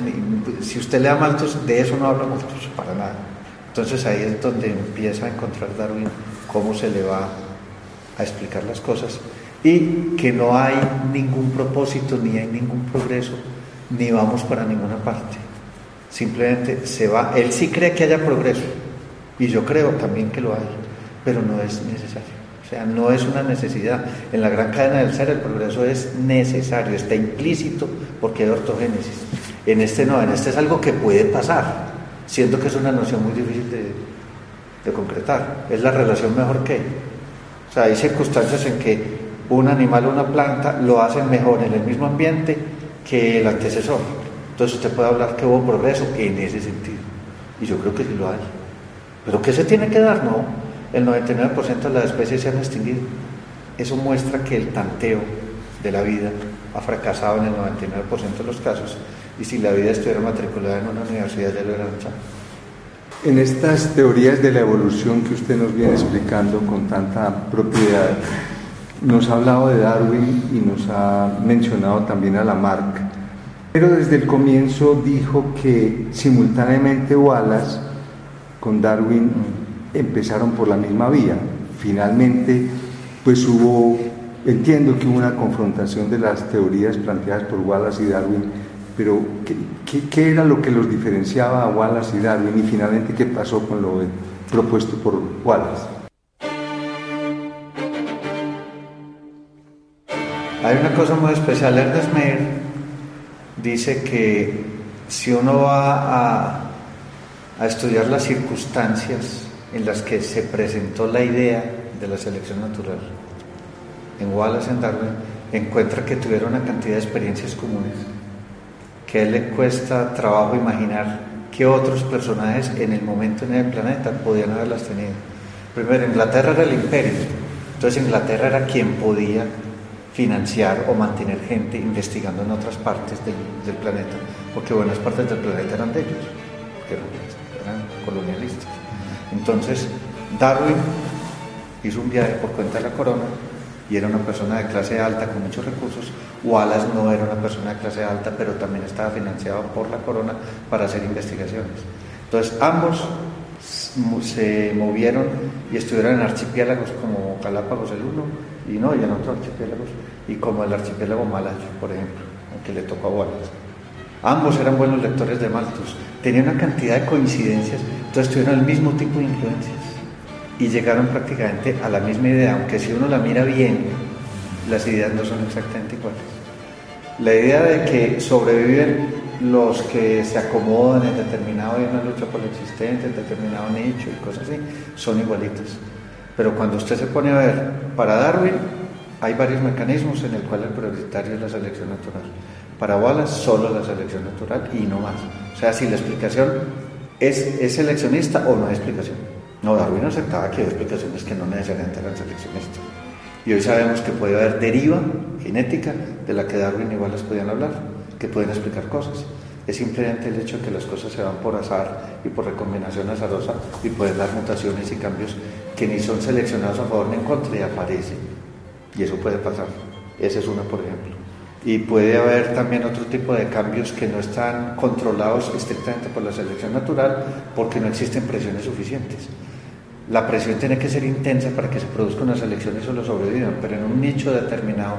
si usted le da Malthus, de eso no habla Malthus, para nada. Entonces ahí es donde empieza a encontrar Darwin cómo se le va a explicar las cosas y que no hay ningún propósito, ni hay ningún progreso, ni vamos para ninguna parte. Simplemente se va. Él sí cree que haya progreso y yo creo también que lo hay, pero no es necesario. O sea, no es una necesidad. En la gran cadena del ser el progreso es necesario, está implícito porque hay ortogénesis. En este no, en este es algo que puede pasar, siendo que es una noción muy difícil de, de concretar. Es la relación mejor que. O sea, hay circunstancias en que un animal o una planta lo hacen mejor en el mismo ambiente que el antecesor. Entonces usted puede hablar que hubo progreso en ese sentido. Y yo creo que sí lo hay. Pero ¿qué se tiene que dar? No, el 99% de las especies se han extinguido. Eso muestra que el tanteo de la vida ha fracasado en el 99% de los casos. Y si la vida estuviera matriculada en una universidad ya lo hubieran echado. En estas teorías de la evolución que usted nos viene explicando con tanta propiedad, nos ha hablado de Darwin y nos ha mencionado también a Lamarck Pero desde el comienzo dijo que simultáneamente Wallace con Darwin empezaron por la misma vía. Finalmente, pues hubo, entiendo que hubo una confrontación de las teorías planteadas por Wallace y Darwin, pero ¿qué, era lo que los diferenciaba a Wallace y Darwin y finalmente qué pasó con lo propuesto por Wallace? Hay una cosa muy especial, Ernest Mayr dice que si uno va a, estudiar las circunstancias en las que se presentó la idea de la selección natural, en Wallace en Darwin, encuentra que tuvieron una cantidad de experiencias comunes, que a él le cuesta trabajo imaginar que otros personajes en el momento en el planeta podían haberlas tenido. Primero, Inglaterra era el imperio, entonces Inglaterra era quien podía financiar o mantener gente investigando en otras partes del, planeta, porque buenas partes del planeta eran de ellos, porque eran, colonialistas. Entonces, Darwin hizo un viaje por cuenta de la corona y era una persona de clase alta con muchos recursos. Wallace no era una persona de clase alta, pero también estaba financiado por la corona para hacer investigaciones. Entonces, ambos se movieron y estuvieron en archipiélagos como Galápagos el uno y no, y en otros archipiélagos, y como el archipiélago Malayo, por ejemplo, aunque le tocó a Wallace. Ambos eran buenos lectores de Malthus, tenían una cantidad de coincidencias, entonces tuvieron el mismo tipo de influencias y llegaron prácticamente a la misma idea, aunque si uno la mira bien, las ideas no son exactamente iguales. La idea de que sobreviven los que se acomodan en determinado, en una lucha por la existencia, en determinado nicho y cosas así, son igualitas. Pero cuando usted se pone a ver, para Darwin hay varios mecanismos en el cual el prioritario es la selección natural. Para Wallace solo la selección natural y no más. O sea, si la explicación es, es seleccionista o no hay explicación. No, Darwin aceptaba que hay explicaciones que no necesariamente eran seleccionistas. Y hoy sabemos que puede haber deriva genética de la que Darwin y Wallace podían hablar, que pueden explicar cosas. Es simplemente el hecho de que las cosas se van por azar y por recombinación azarosa y pueden dar mutaciones y cambios que ni son seleccionados a favor ni en contra y aparecen. Y eso puede pasar. Ese es uno, por ejemplo. Y puede haber también otro tipo de cambios que no están controlados estrictamente por la selección natural porque no existen presiones suficientes. La presión tiene que ser intensa para que se produzca una selección y solo sobrevivan, pero en un nicho determinado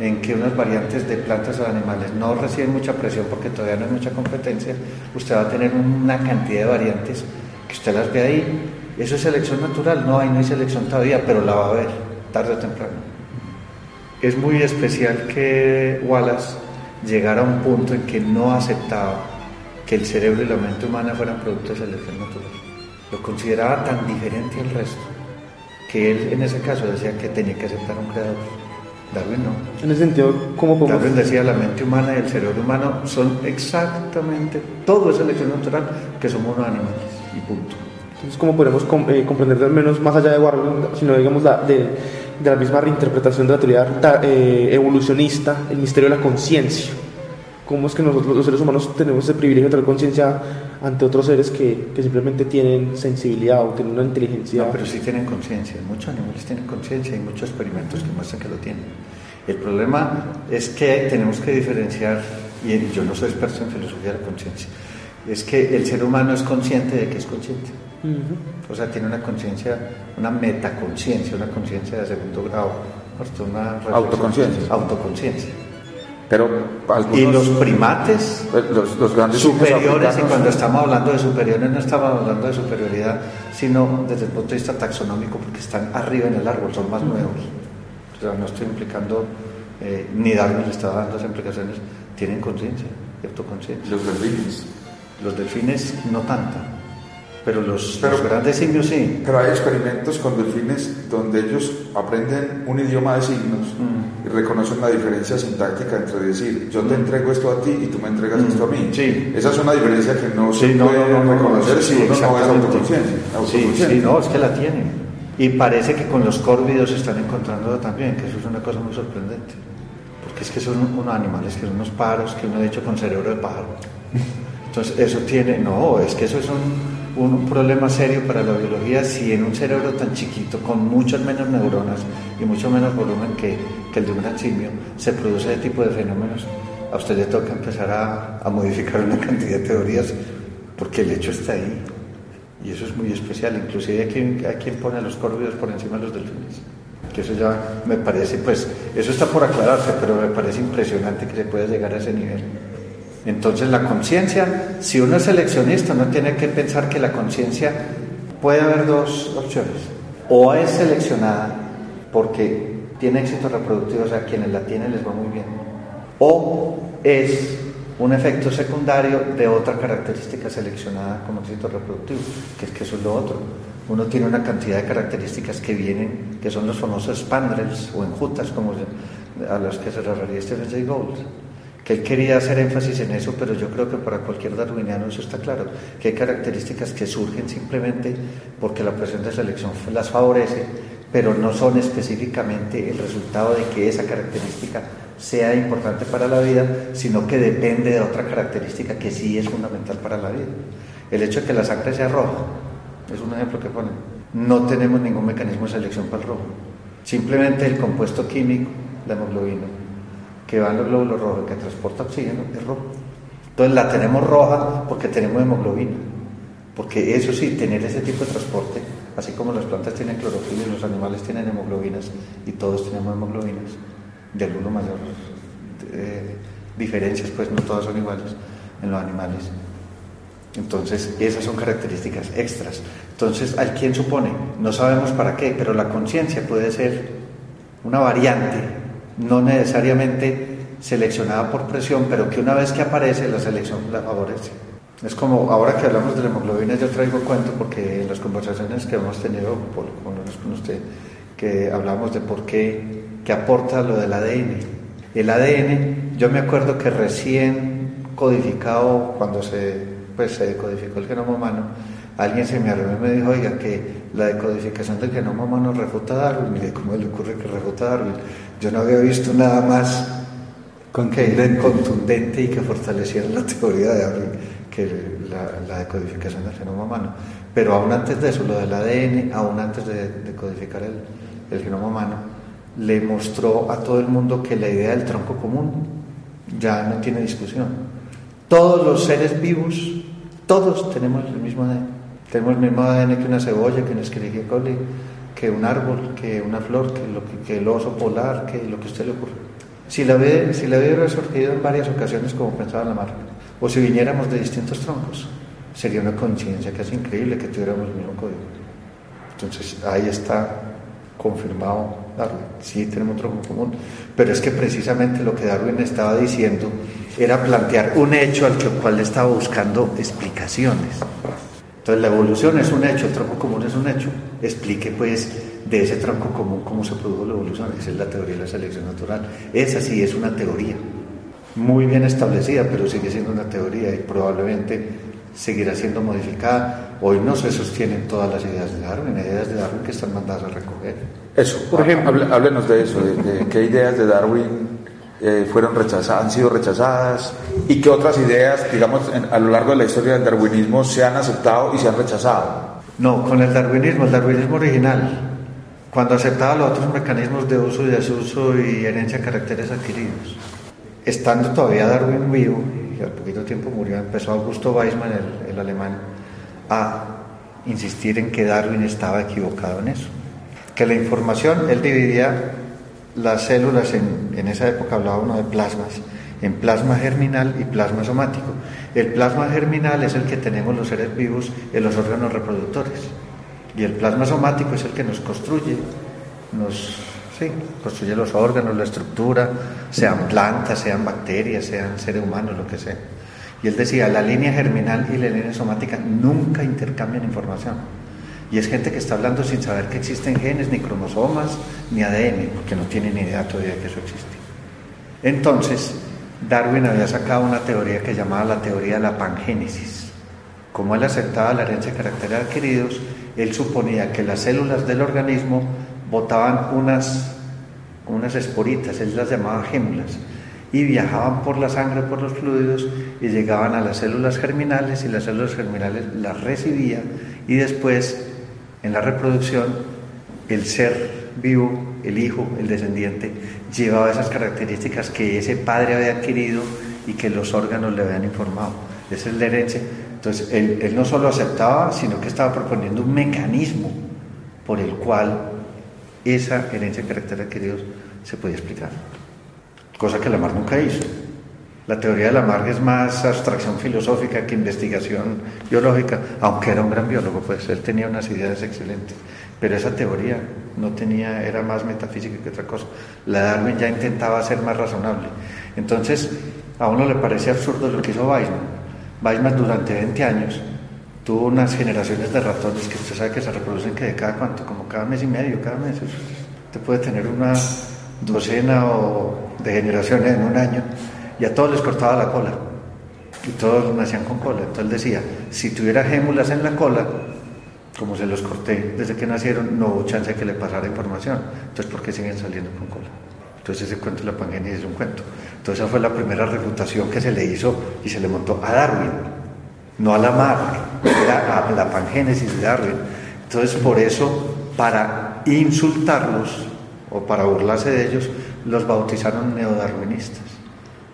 en que unas variantes de plantas o animales no reciben mucha presión porque todavía no hay mucha competencia, usted va a tener una cantidad de variantes que usted las ve ahí eso es selección natural, no hay, no hay selección todavía, pero la va a haber, tarde o temprano. Es muy especial que Wallace llegara a un punto en que no aceptaba que el cerebro y la mente humana fueran producto de selección natural. Lo consideraba tan diferente al resto que él en ese caso decía que tenía que aceptar un creador. Darwin no. En ese sentido, ¿cómo podemos...? Darwin decía la mente humana y el cerebro humano son exactamente, todo es selección natural, que somos unos animales y punto. Entonces, ¿cómo podemos eh, comprender al menos más allá de Warren, sino digamos la, de, la misma reinterpretación de la teoría eh, evolucionista, el misterio de la conciencia? ¿Cómo es que nosotros los seres humanos tenemos ese privilegio de tener conciencia ante otros seres que, que, simplemente tienen sensibilidad o tienen una inteligencia? No, pero sí tienen conciencia. Muchos animales tienen conciencia y muchos experimentos que muestran que lo tienen. El problema es que tenemos que diferenciar, y yo no soy experto en filosofía de la conciencia, es que el ser humano es consciente de que es consciente. O sea, tiene una conciencia, una metaconciencia, una conciencia de segundo grado, una autoconciencia. Autoconciencia. Pero y los primates pues, los, grandes superiores, y cuando estamos hablando de superiores no estamos hablando de superioridad, sino desde el punto de vista taxonómico, porque están arriba en el árbol, son más nuevos. O sea, no estoy implicando, eh, ni Darwin le estaba dando las implicaciones, tienen conciencia, autoconciencia. Los delfines. Los delfines no tanto pero los, grandes simios sí. Pero hay experimentos con delfines donde ellos aprenden un idioma de signos mm. y reconocen la diferencia sintáctica entre decir, yo te mm. entrego esto a ti y tú me entregas mm. esto a mí. Sí. Esa es una diferencia que no se puede reconocer si uno no es autoconsciente. Sí, sí, no, es que la tiene. Y parece que con los córvidos se están encontrando también, que eso es una cosa muy sorprendente. Porque es que son unos animales, que son unos paros, que uno ha dicho con cerebro de pájaro. Entonces, eso tiene, no, es que eso es un un problema serio para la biología si en un cerebro tan chiquito, con muchas menos neuronas y mucho menos volumen que, el de un simio, se produce ese tipo de fenómenos. a usted le toca empezar a, a modificar una cantidad de teorías porque el hecho está ahí. Y eso es muy especial. Inclusive hay quien, hay quien pone a los córvidos por encima de los delfines. Que eso ya me parece, pues, eso está por aclararse, pero me parece impresionante que se pueda llegar a ese nivel. Entonces la conciencia, si uno es seleccionista, no tiene que pensar que la conciencia puede haber dos opciones. O es seleccionada porque tiene éxito reproductivo, o sea, quienes la tienen les va muy bien. O es un efecto secundario de otra característica seleccionada como éxito reproductivo, que es que eso es lo otro. Uno tiene una cantidad de características que vienen, que son los famosos spandrels o enjutas, como a los que se refería Stephen Jay Gould que él quería hacer énfasis en eso, pero yo creo que para cualquier darwiniano eso está claro, que hay características que surgen simplemente porque la presión de selección las favorece, pero no son específicamente el resultado de que esa característica sea importante para la vida, sino que depende de otra característica que sí es fundamental para la vida. El hecho de que la sangre sea roja, es un ejemplo que ponen, no tenemos ningún mecanismo de selección para el rojo, simplemente el compuesto químico, la hemoglobina, que va en los glóbulos rojos, que transporta oxígeno, es rojo. Entonces la tenemos roja porque tenemos hemoglobina. Porque eso sí, tener ese tipo de transporte, así como las plantas tienen clorofila y los animales tienen hemoglobinas, y todos tenemos hemoglobinas, de alguno mayor eh, diferencias, pues no todas son iguales en los animales. Entonces, esas son características extras. Entonces, ¿al quién supone? No sabemos para qué, pero la conciencia puede ser una variante no necesariamente seleccionada por presión, pero que una vez que aparece la selección la favorece. Es como ahora que hablamos de la hemoglobina, yo traigo cuento porque en las conversaciones que hemos tenido con usted, que hablamos de por qué, qué aporta lo del ADN. El ADN, yo me acuerdo que recién codificado, cuando se, pues, se codificó el genoma humano, alguien se me arregló y me dijo, oiga, que la decodificación del genoma humano refuta Darwin. Mire, ¿cómo le ocurre que refuta a Darwin? Yo no había visto nada más contundente, contundente y que fortaleciera la teoría de Darwin que la, decodificación del genoma humano. Pero aún antes de eso, lo del ADN, aún antes de, codificar el, el genoma humano, le mostró a todo el mundo que la idea del tronco común ya no tiene discusión. Todos los seres vivos, todos tenemos el mismo ADN. Tenemos el mismo ADN que una cebolla, que Escherichia coli, que un árbol, que una flor, que, lo que, el oso polar, que lo que a usted le ocurra. Si la, vida, si la hubiera surgido en varias ocasiones como pensaba la mar, o si viniéramos de distintos troncos, sería una coincidencia casi increíble que tuviéramos el mismo código. Entonces ahí está confirmado Darwin, sí tenemos un tronco común, pero es que precisamente lo que Darwin estaba diciendo era plantear un hecho al cual estaba buscando explicaciones. Entonces la evolución es un hecho, el tronco común es un hecho. Explique pues de ese tronco común cómo se produjo la evolución. Esa es la teoría de la selección natural. Esa sí es una teoría muy bien establecida, pero sigue siendo una teoría y probablemente seguirá siendo modificada. Hoy no se sostienen todas las ideas de Darwin, hay ideas de Darwin que están mandadas a recoger. Eso, por ejemplo, háblenos de eso, de qué ideas de Darwin eh, fueron rechazadas, han sido rechazadas y que otras ideas, digamos, a lo largo de la historia del darwinismo se han aceptado y se han rechazado. No, con el darwinismo, el darwinismo original, cuando aceptaba los otros mecanismos de uso y desuso y herencia de caracteres adquiridos. Estando todavía Darwin vivo, y al poquito tiempo murió, empezó Augusto Weismann, el, el alemán, a insistir en que Darwin estaba equivocado en eso. Que la información, él dividía las células, en, esa época hablaba uno de plasmas, en plasma germinal y plasma somático. El plasma germinal es el que tenemos los seres vivos en los órganos reproductores y el plasma somático es el que nos construye, nos sí, construye los órganos, la estructura, sean plantas, sean bacterias, sean seres humanos, lo que sea. Y él decía, la línea germinal y la línea somática nunca intercambian información. Y es gente que está hablando sin saber que existen genes, ni cromosomas, ni ADN, porque no tienen ni idea todavía que eso existe. Entonces, Darwin había sacado una teoría que llamaba la teoría de la pangénesis. Como él aceptaba la herencia de caracteres adquiridos, él suponía que las células del organismo botaban unas, unas esporitas, él las llamaba gémulas, y viajaban por la sangre, por los fluidos, y llegaban a las células germinales, y las células germinales las recibían, y después en la reproducción el ser vivo, el hijo, el descendiente, llevaba esas características que ese padre había adquirido y que los órganos le habían informado. Esa es la herencia. Entonces, él, él no solo aceptaba, sino que estaba proponiendo un mecanismo por el cual esa herencia de carácter adquirido se podía explicar. Cosa que Lamarck nunca hizo. La teoría de Lamarck es más abstracción filosófica que investigación biológica, aunque era un gran biólogo, pues él tenía unas ideas excelentes. Pero esa teoría no tenía, era más metafísica que otra cosa. La Darwin ya intentaba ser más razonable. Entonces, a uno le parece absurdo lo que hizo Weismann. Weismann durante 20 años tuvo unas generaciones de ratones que usted sabe que se reproducen que de cada cuánto, como cada mes y medio, cada mes. Usted puede tener una docena o de generaciones en un año y a todos les cortaba la cola. Y todos nacían con cola. Entonces decía, si tuviera gémulas en la cola, como se los corté desde que nacieron, no hubo chance de que le pasara información. Entonces, ¿por qué siguen saliendo con cola? Entonces ese cuento de la pangenia es un cuento. Entonces esa fue la primera refutación que se le hizo y se le montó a Darwin, no a Lamarck, era a la pangénesis de Darwin. Entonces por eso, para insultarlos o para burlarse de ellos, los bautizaron neodarwinistas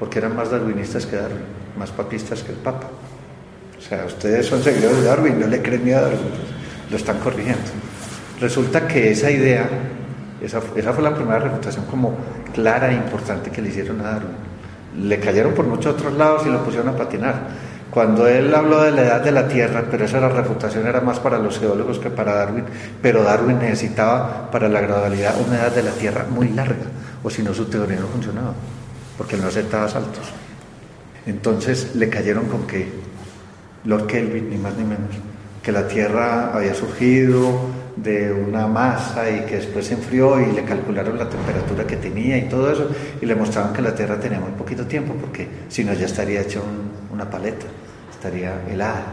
porque eran más darwinistas que Darwin, más papistas que el Papa. O sea, ustedes son seguidores de Darwin, no le creen ni a Darwin, lo están corrigiendo. Resulta que esa idea, esa, esa fue la primera refutación como clara e importante que le hicieron a Darwin. Le cayeron por muchos otros lados y lo pusieron a patinar. Cuando él habló de la edad de la Tierra, pero esa la refutación era más para los geólogos que para Darwin, pero Darwin necesitaba para la gradualidad una edad de la Tierra muy larga, o si no su teoría no funcionaba porque no aceptaba saltos. Entonces le cayeron con que Lord Kelvin, ni más ni menos, que la Tierra había surgido de una masa y que después se enfrió y le calcularon la temperatura que tenía y todo eso y le mostraron que la Tierra tenía muy poquito tiempo porque si no ya estaría hecha una paleta, estaría helada.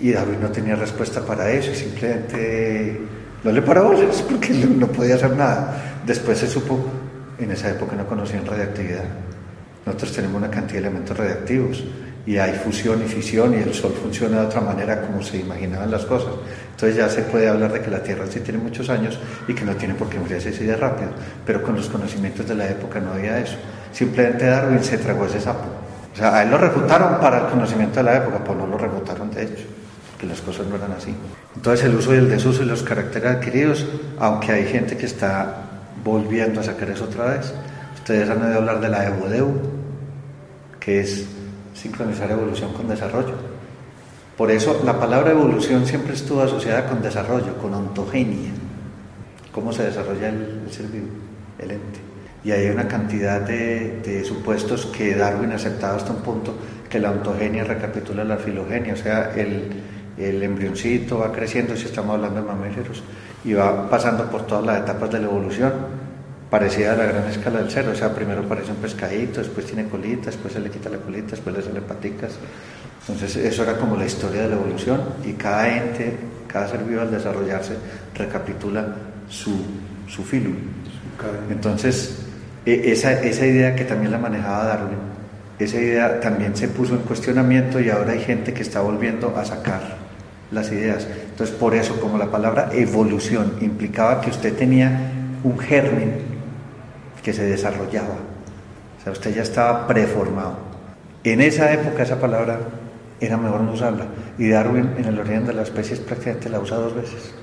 Y David no tenía respuesta para eso y simplemente no le paró porque no podía hacer nada. Después se supo en esa época no conocían radiactividad. Nosotros tenemos una cantidad de elementos radiactivos y hay fusión y fisión y el Sol funciona de otra manera como se imaginaban las cosas. Entonces ya se puede hablar de que la Tierra sí tiene muchos años y que no tiene por qué morirse así de rápido, pero con los conocimientos de la época no había eso. Simplemente Darwin se tragó ese sapo. O sea, a él lo refutaron para el conocimiento de la época, pues no lo refutaron de hecho, que las cosas no eran así. Entonces el uso y el desuso y los caracteres adquiridos, aunque hay gente que está volviendo a sacar eso otra vez. Ustedes han oído hablar de la EVODEU, que es sincronizar evolución con desarrollo. Por eso la palabra evolución siempre estuvo asociada con desarrollo, con ontogenia, cómo se desarrolla el, ser vivo, el ente. Y hay una cantidad de, supuestos que Darwin ha aceptado hasta un punto que la ontogenia recapitula la filogenia, o sea, el, el embrioncito va creciendo, si estamos hablando de mamíferos, y va pasando por todas las etapas de la evolución, parecida a la gran escala del cerdo, o sea, primero parece un pescadito, después tiene colita, después se le quita la colita, después le salen paticas. Entonces, eso era como la historia de la evolución y cada ente, cada ser vivo al desarrollarse recapitula su, su filo. Entonces, e, esa, esa idea que también la manejaba Darwin, esa idea también se puso en cuestionamiento y ahora hay gente que está volviendo a sacar las ideas. Entonces, por eso, como la palabra evolución implicaba que usted tenía un germen que se desarrollaba, o sea, usted ya estaba preformado. En esa época esa palabra era mejor no usarla. Y Darwin, en el origen de la especie, prácticamente la usa dos veces.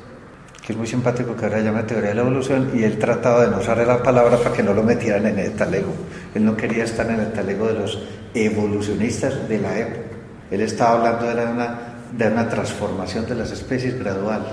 Que es muy simpático que ahora llama teoría de la evolución y él trataba de no usar la palabra para que no lo metieran en el talego. Él no quería estar en el talego de los evolucionistas de la época. Él estaba hablando de una de una transformación de las especies gradual.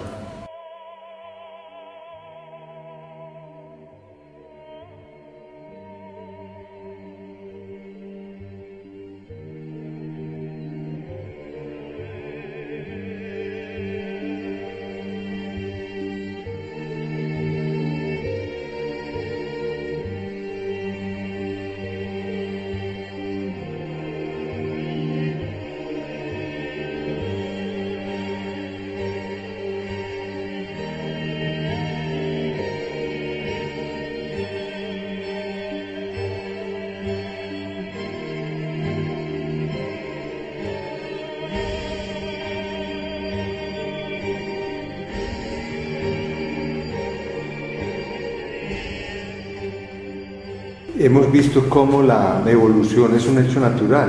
Hemos visto cómo la evolución es un hecho natural,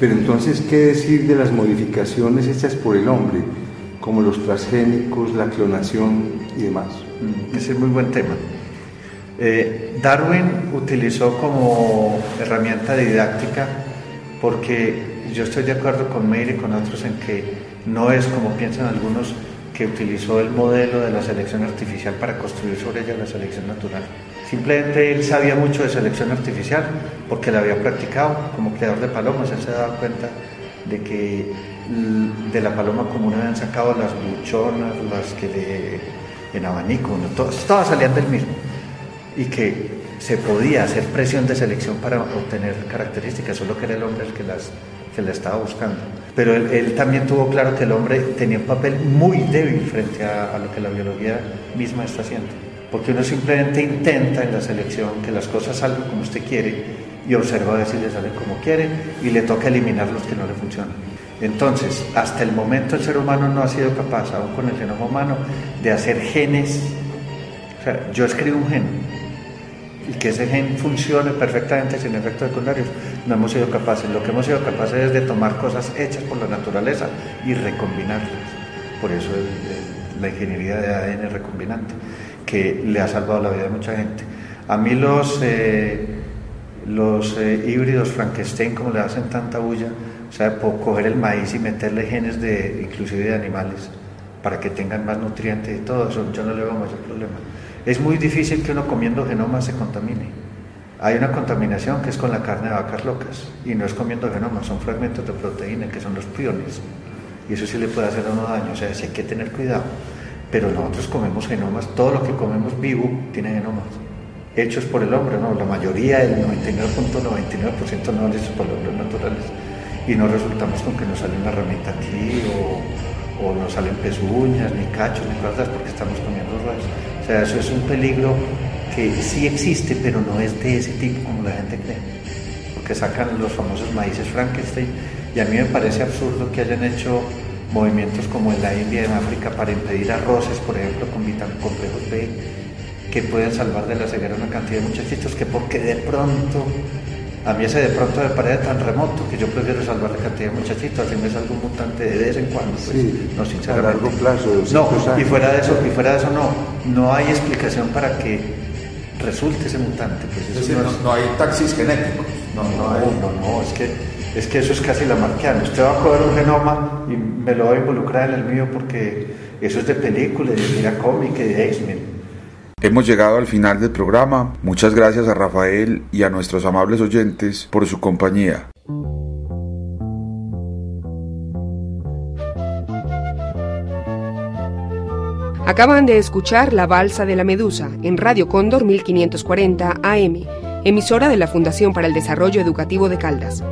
pero entonces, ¿qué decir de las modificaciones hechas por el hombre, como los transgénicos, la clonación y demás? Mm, ese es muy buen tema. Eh, Darwin utilizó como herramienta didáctica porque yo estoy de acuerdo con Meir y con otros en que no es como piensan algunos que utilizó el modelo de la selección artificial para construir sobre ella la selección natural. Simplemente él sabía mucho de selección artificial porque la había practicado como creador de palomas. Él se daba cuenta de que de la paloma común habían sacado las buchonas, las que de, en abanico, todo, estaba saliendo del mismo. Y que se podía hacer presión de selección para obtener características, solo que era el hombre el que las que la estaba buscando. Pero él, también tuvo claro que el hombre tenía un papel muy débil frente a lo que la biología misma está haciendo porque uno simplemente intenta en la selección que las cosas salgan como usted quiere y observa a ver si le salen como quiere y le toca eliminar los que no le funcionan. Entonces, hasta el momento el ser humano no ha sido capaz, aún con el genoma humano, de hacer genes. O sea, yo escribo un gen y que ese gen funcione perfectamente sin efectos secundarios. No hemos sido capaces. Lo que hemos sido capaces es de tomar cosas hechas por la naturaleza y recombinarlas. Por eso la ingeniería de ADN recombinante que le ha salvado la vida a mucha gente. A mí los, eh, los eh, híbridos Frankenstein, como le hacen tanta bulla, o sea, coger el maíz y meterle genes de, inclusive de animales, para que tengan más nutrientes y todo eso, yo no le veo mayor problema. Es muy difícil que uno comiendo genomas se contamine. Hay una contaminación que es con la carne de vacas locas, y no es comiendo genomas, son fragmentos de proteína que son los priones, y eso sí le puede hacer a uno daño, o sea, hay que tener cuidado pero nosotros comemos genomas, todo lo que comemos vivo tiene genomas, hechos por el hombre, no, la mayoría, el 99.99% no hechos por los hombres naturales, y no resultamos con que nos sale una ramita aquí, o, o nos salen pezuñas, ni cachos, ni cosas, porque estamos comiendo rayos. O sea, eso es un peligro que sí existe, pero no es de ese tipo como la gente cree, porque sacan los famosos maíces Frankenstein, y a mí me parece absurdo que hayan hecho movimientos como en la India y en África para impedir arroces, por ejemplo, con complejos B, que pueden salvar de la ceguera una cantidad de muchachitos, que porque de pronto, a mí ese de pronto me parece tan remoto que yo prefiero salvar la cantidad de muchachitos, así me salgo un mutante de vez en cuando, pues, no sinceramente. A largo plazo, no, y fuera de eso, y fuera de eso no, no hay explicación para que resulte ese mutante. Pues no, no, hay taxis genéticos. No, no, no, no, es que es que eso es casi la marqueana. Usted va a coger un genoma y me lo va a involucrar en el mío porque eso es de película, de mira cómica y de X-Men. Hemos llegado al final del programa. Muchas gracias a Rafael y a nuestros amables oyentes por su compañía. Acaban de escuchar La Balsa de la Medusa en Radio Cóndor 1540 AM, emisora de la Fundación para el Desarrollo Educativo de Caldas.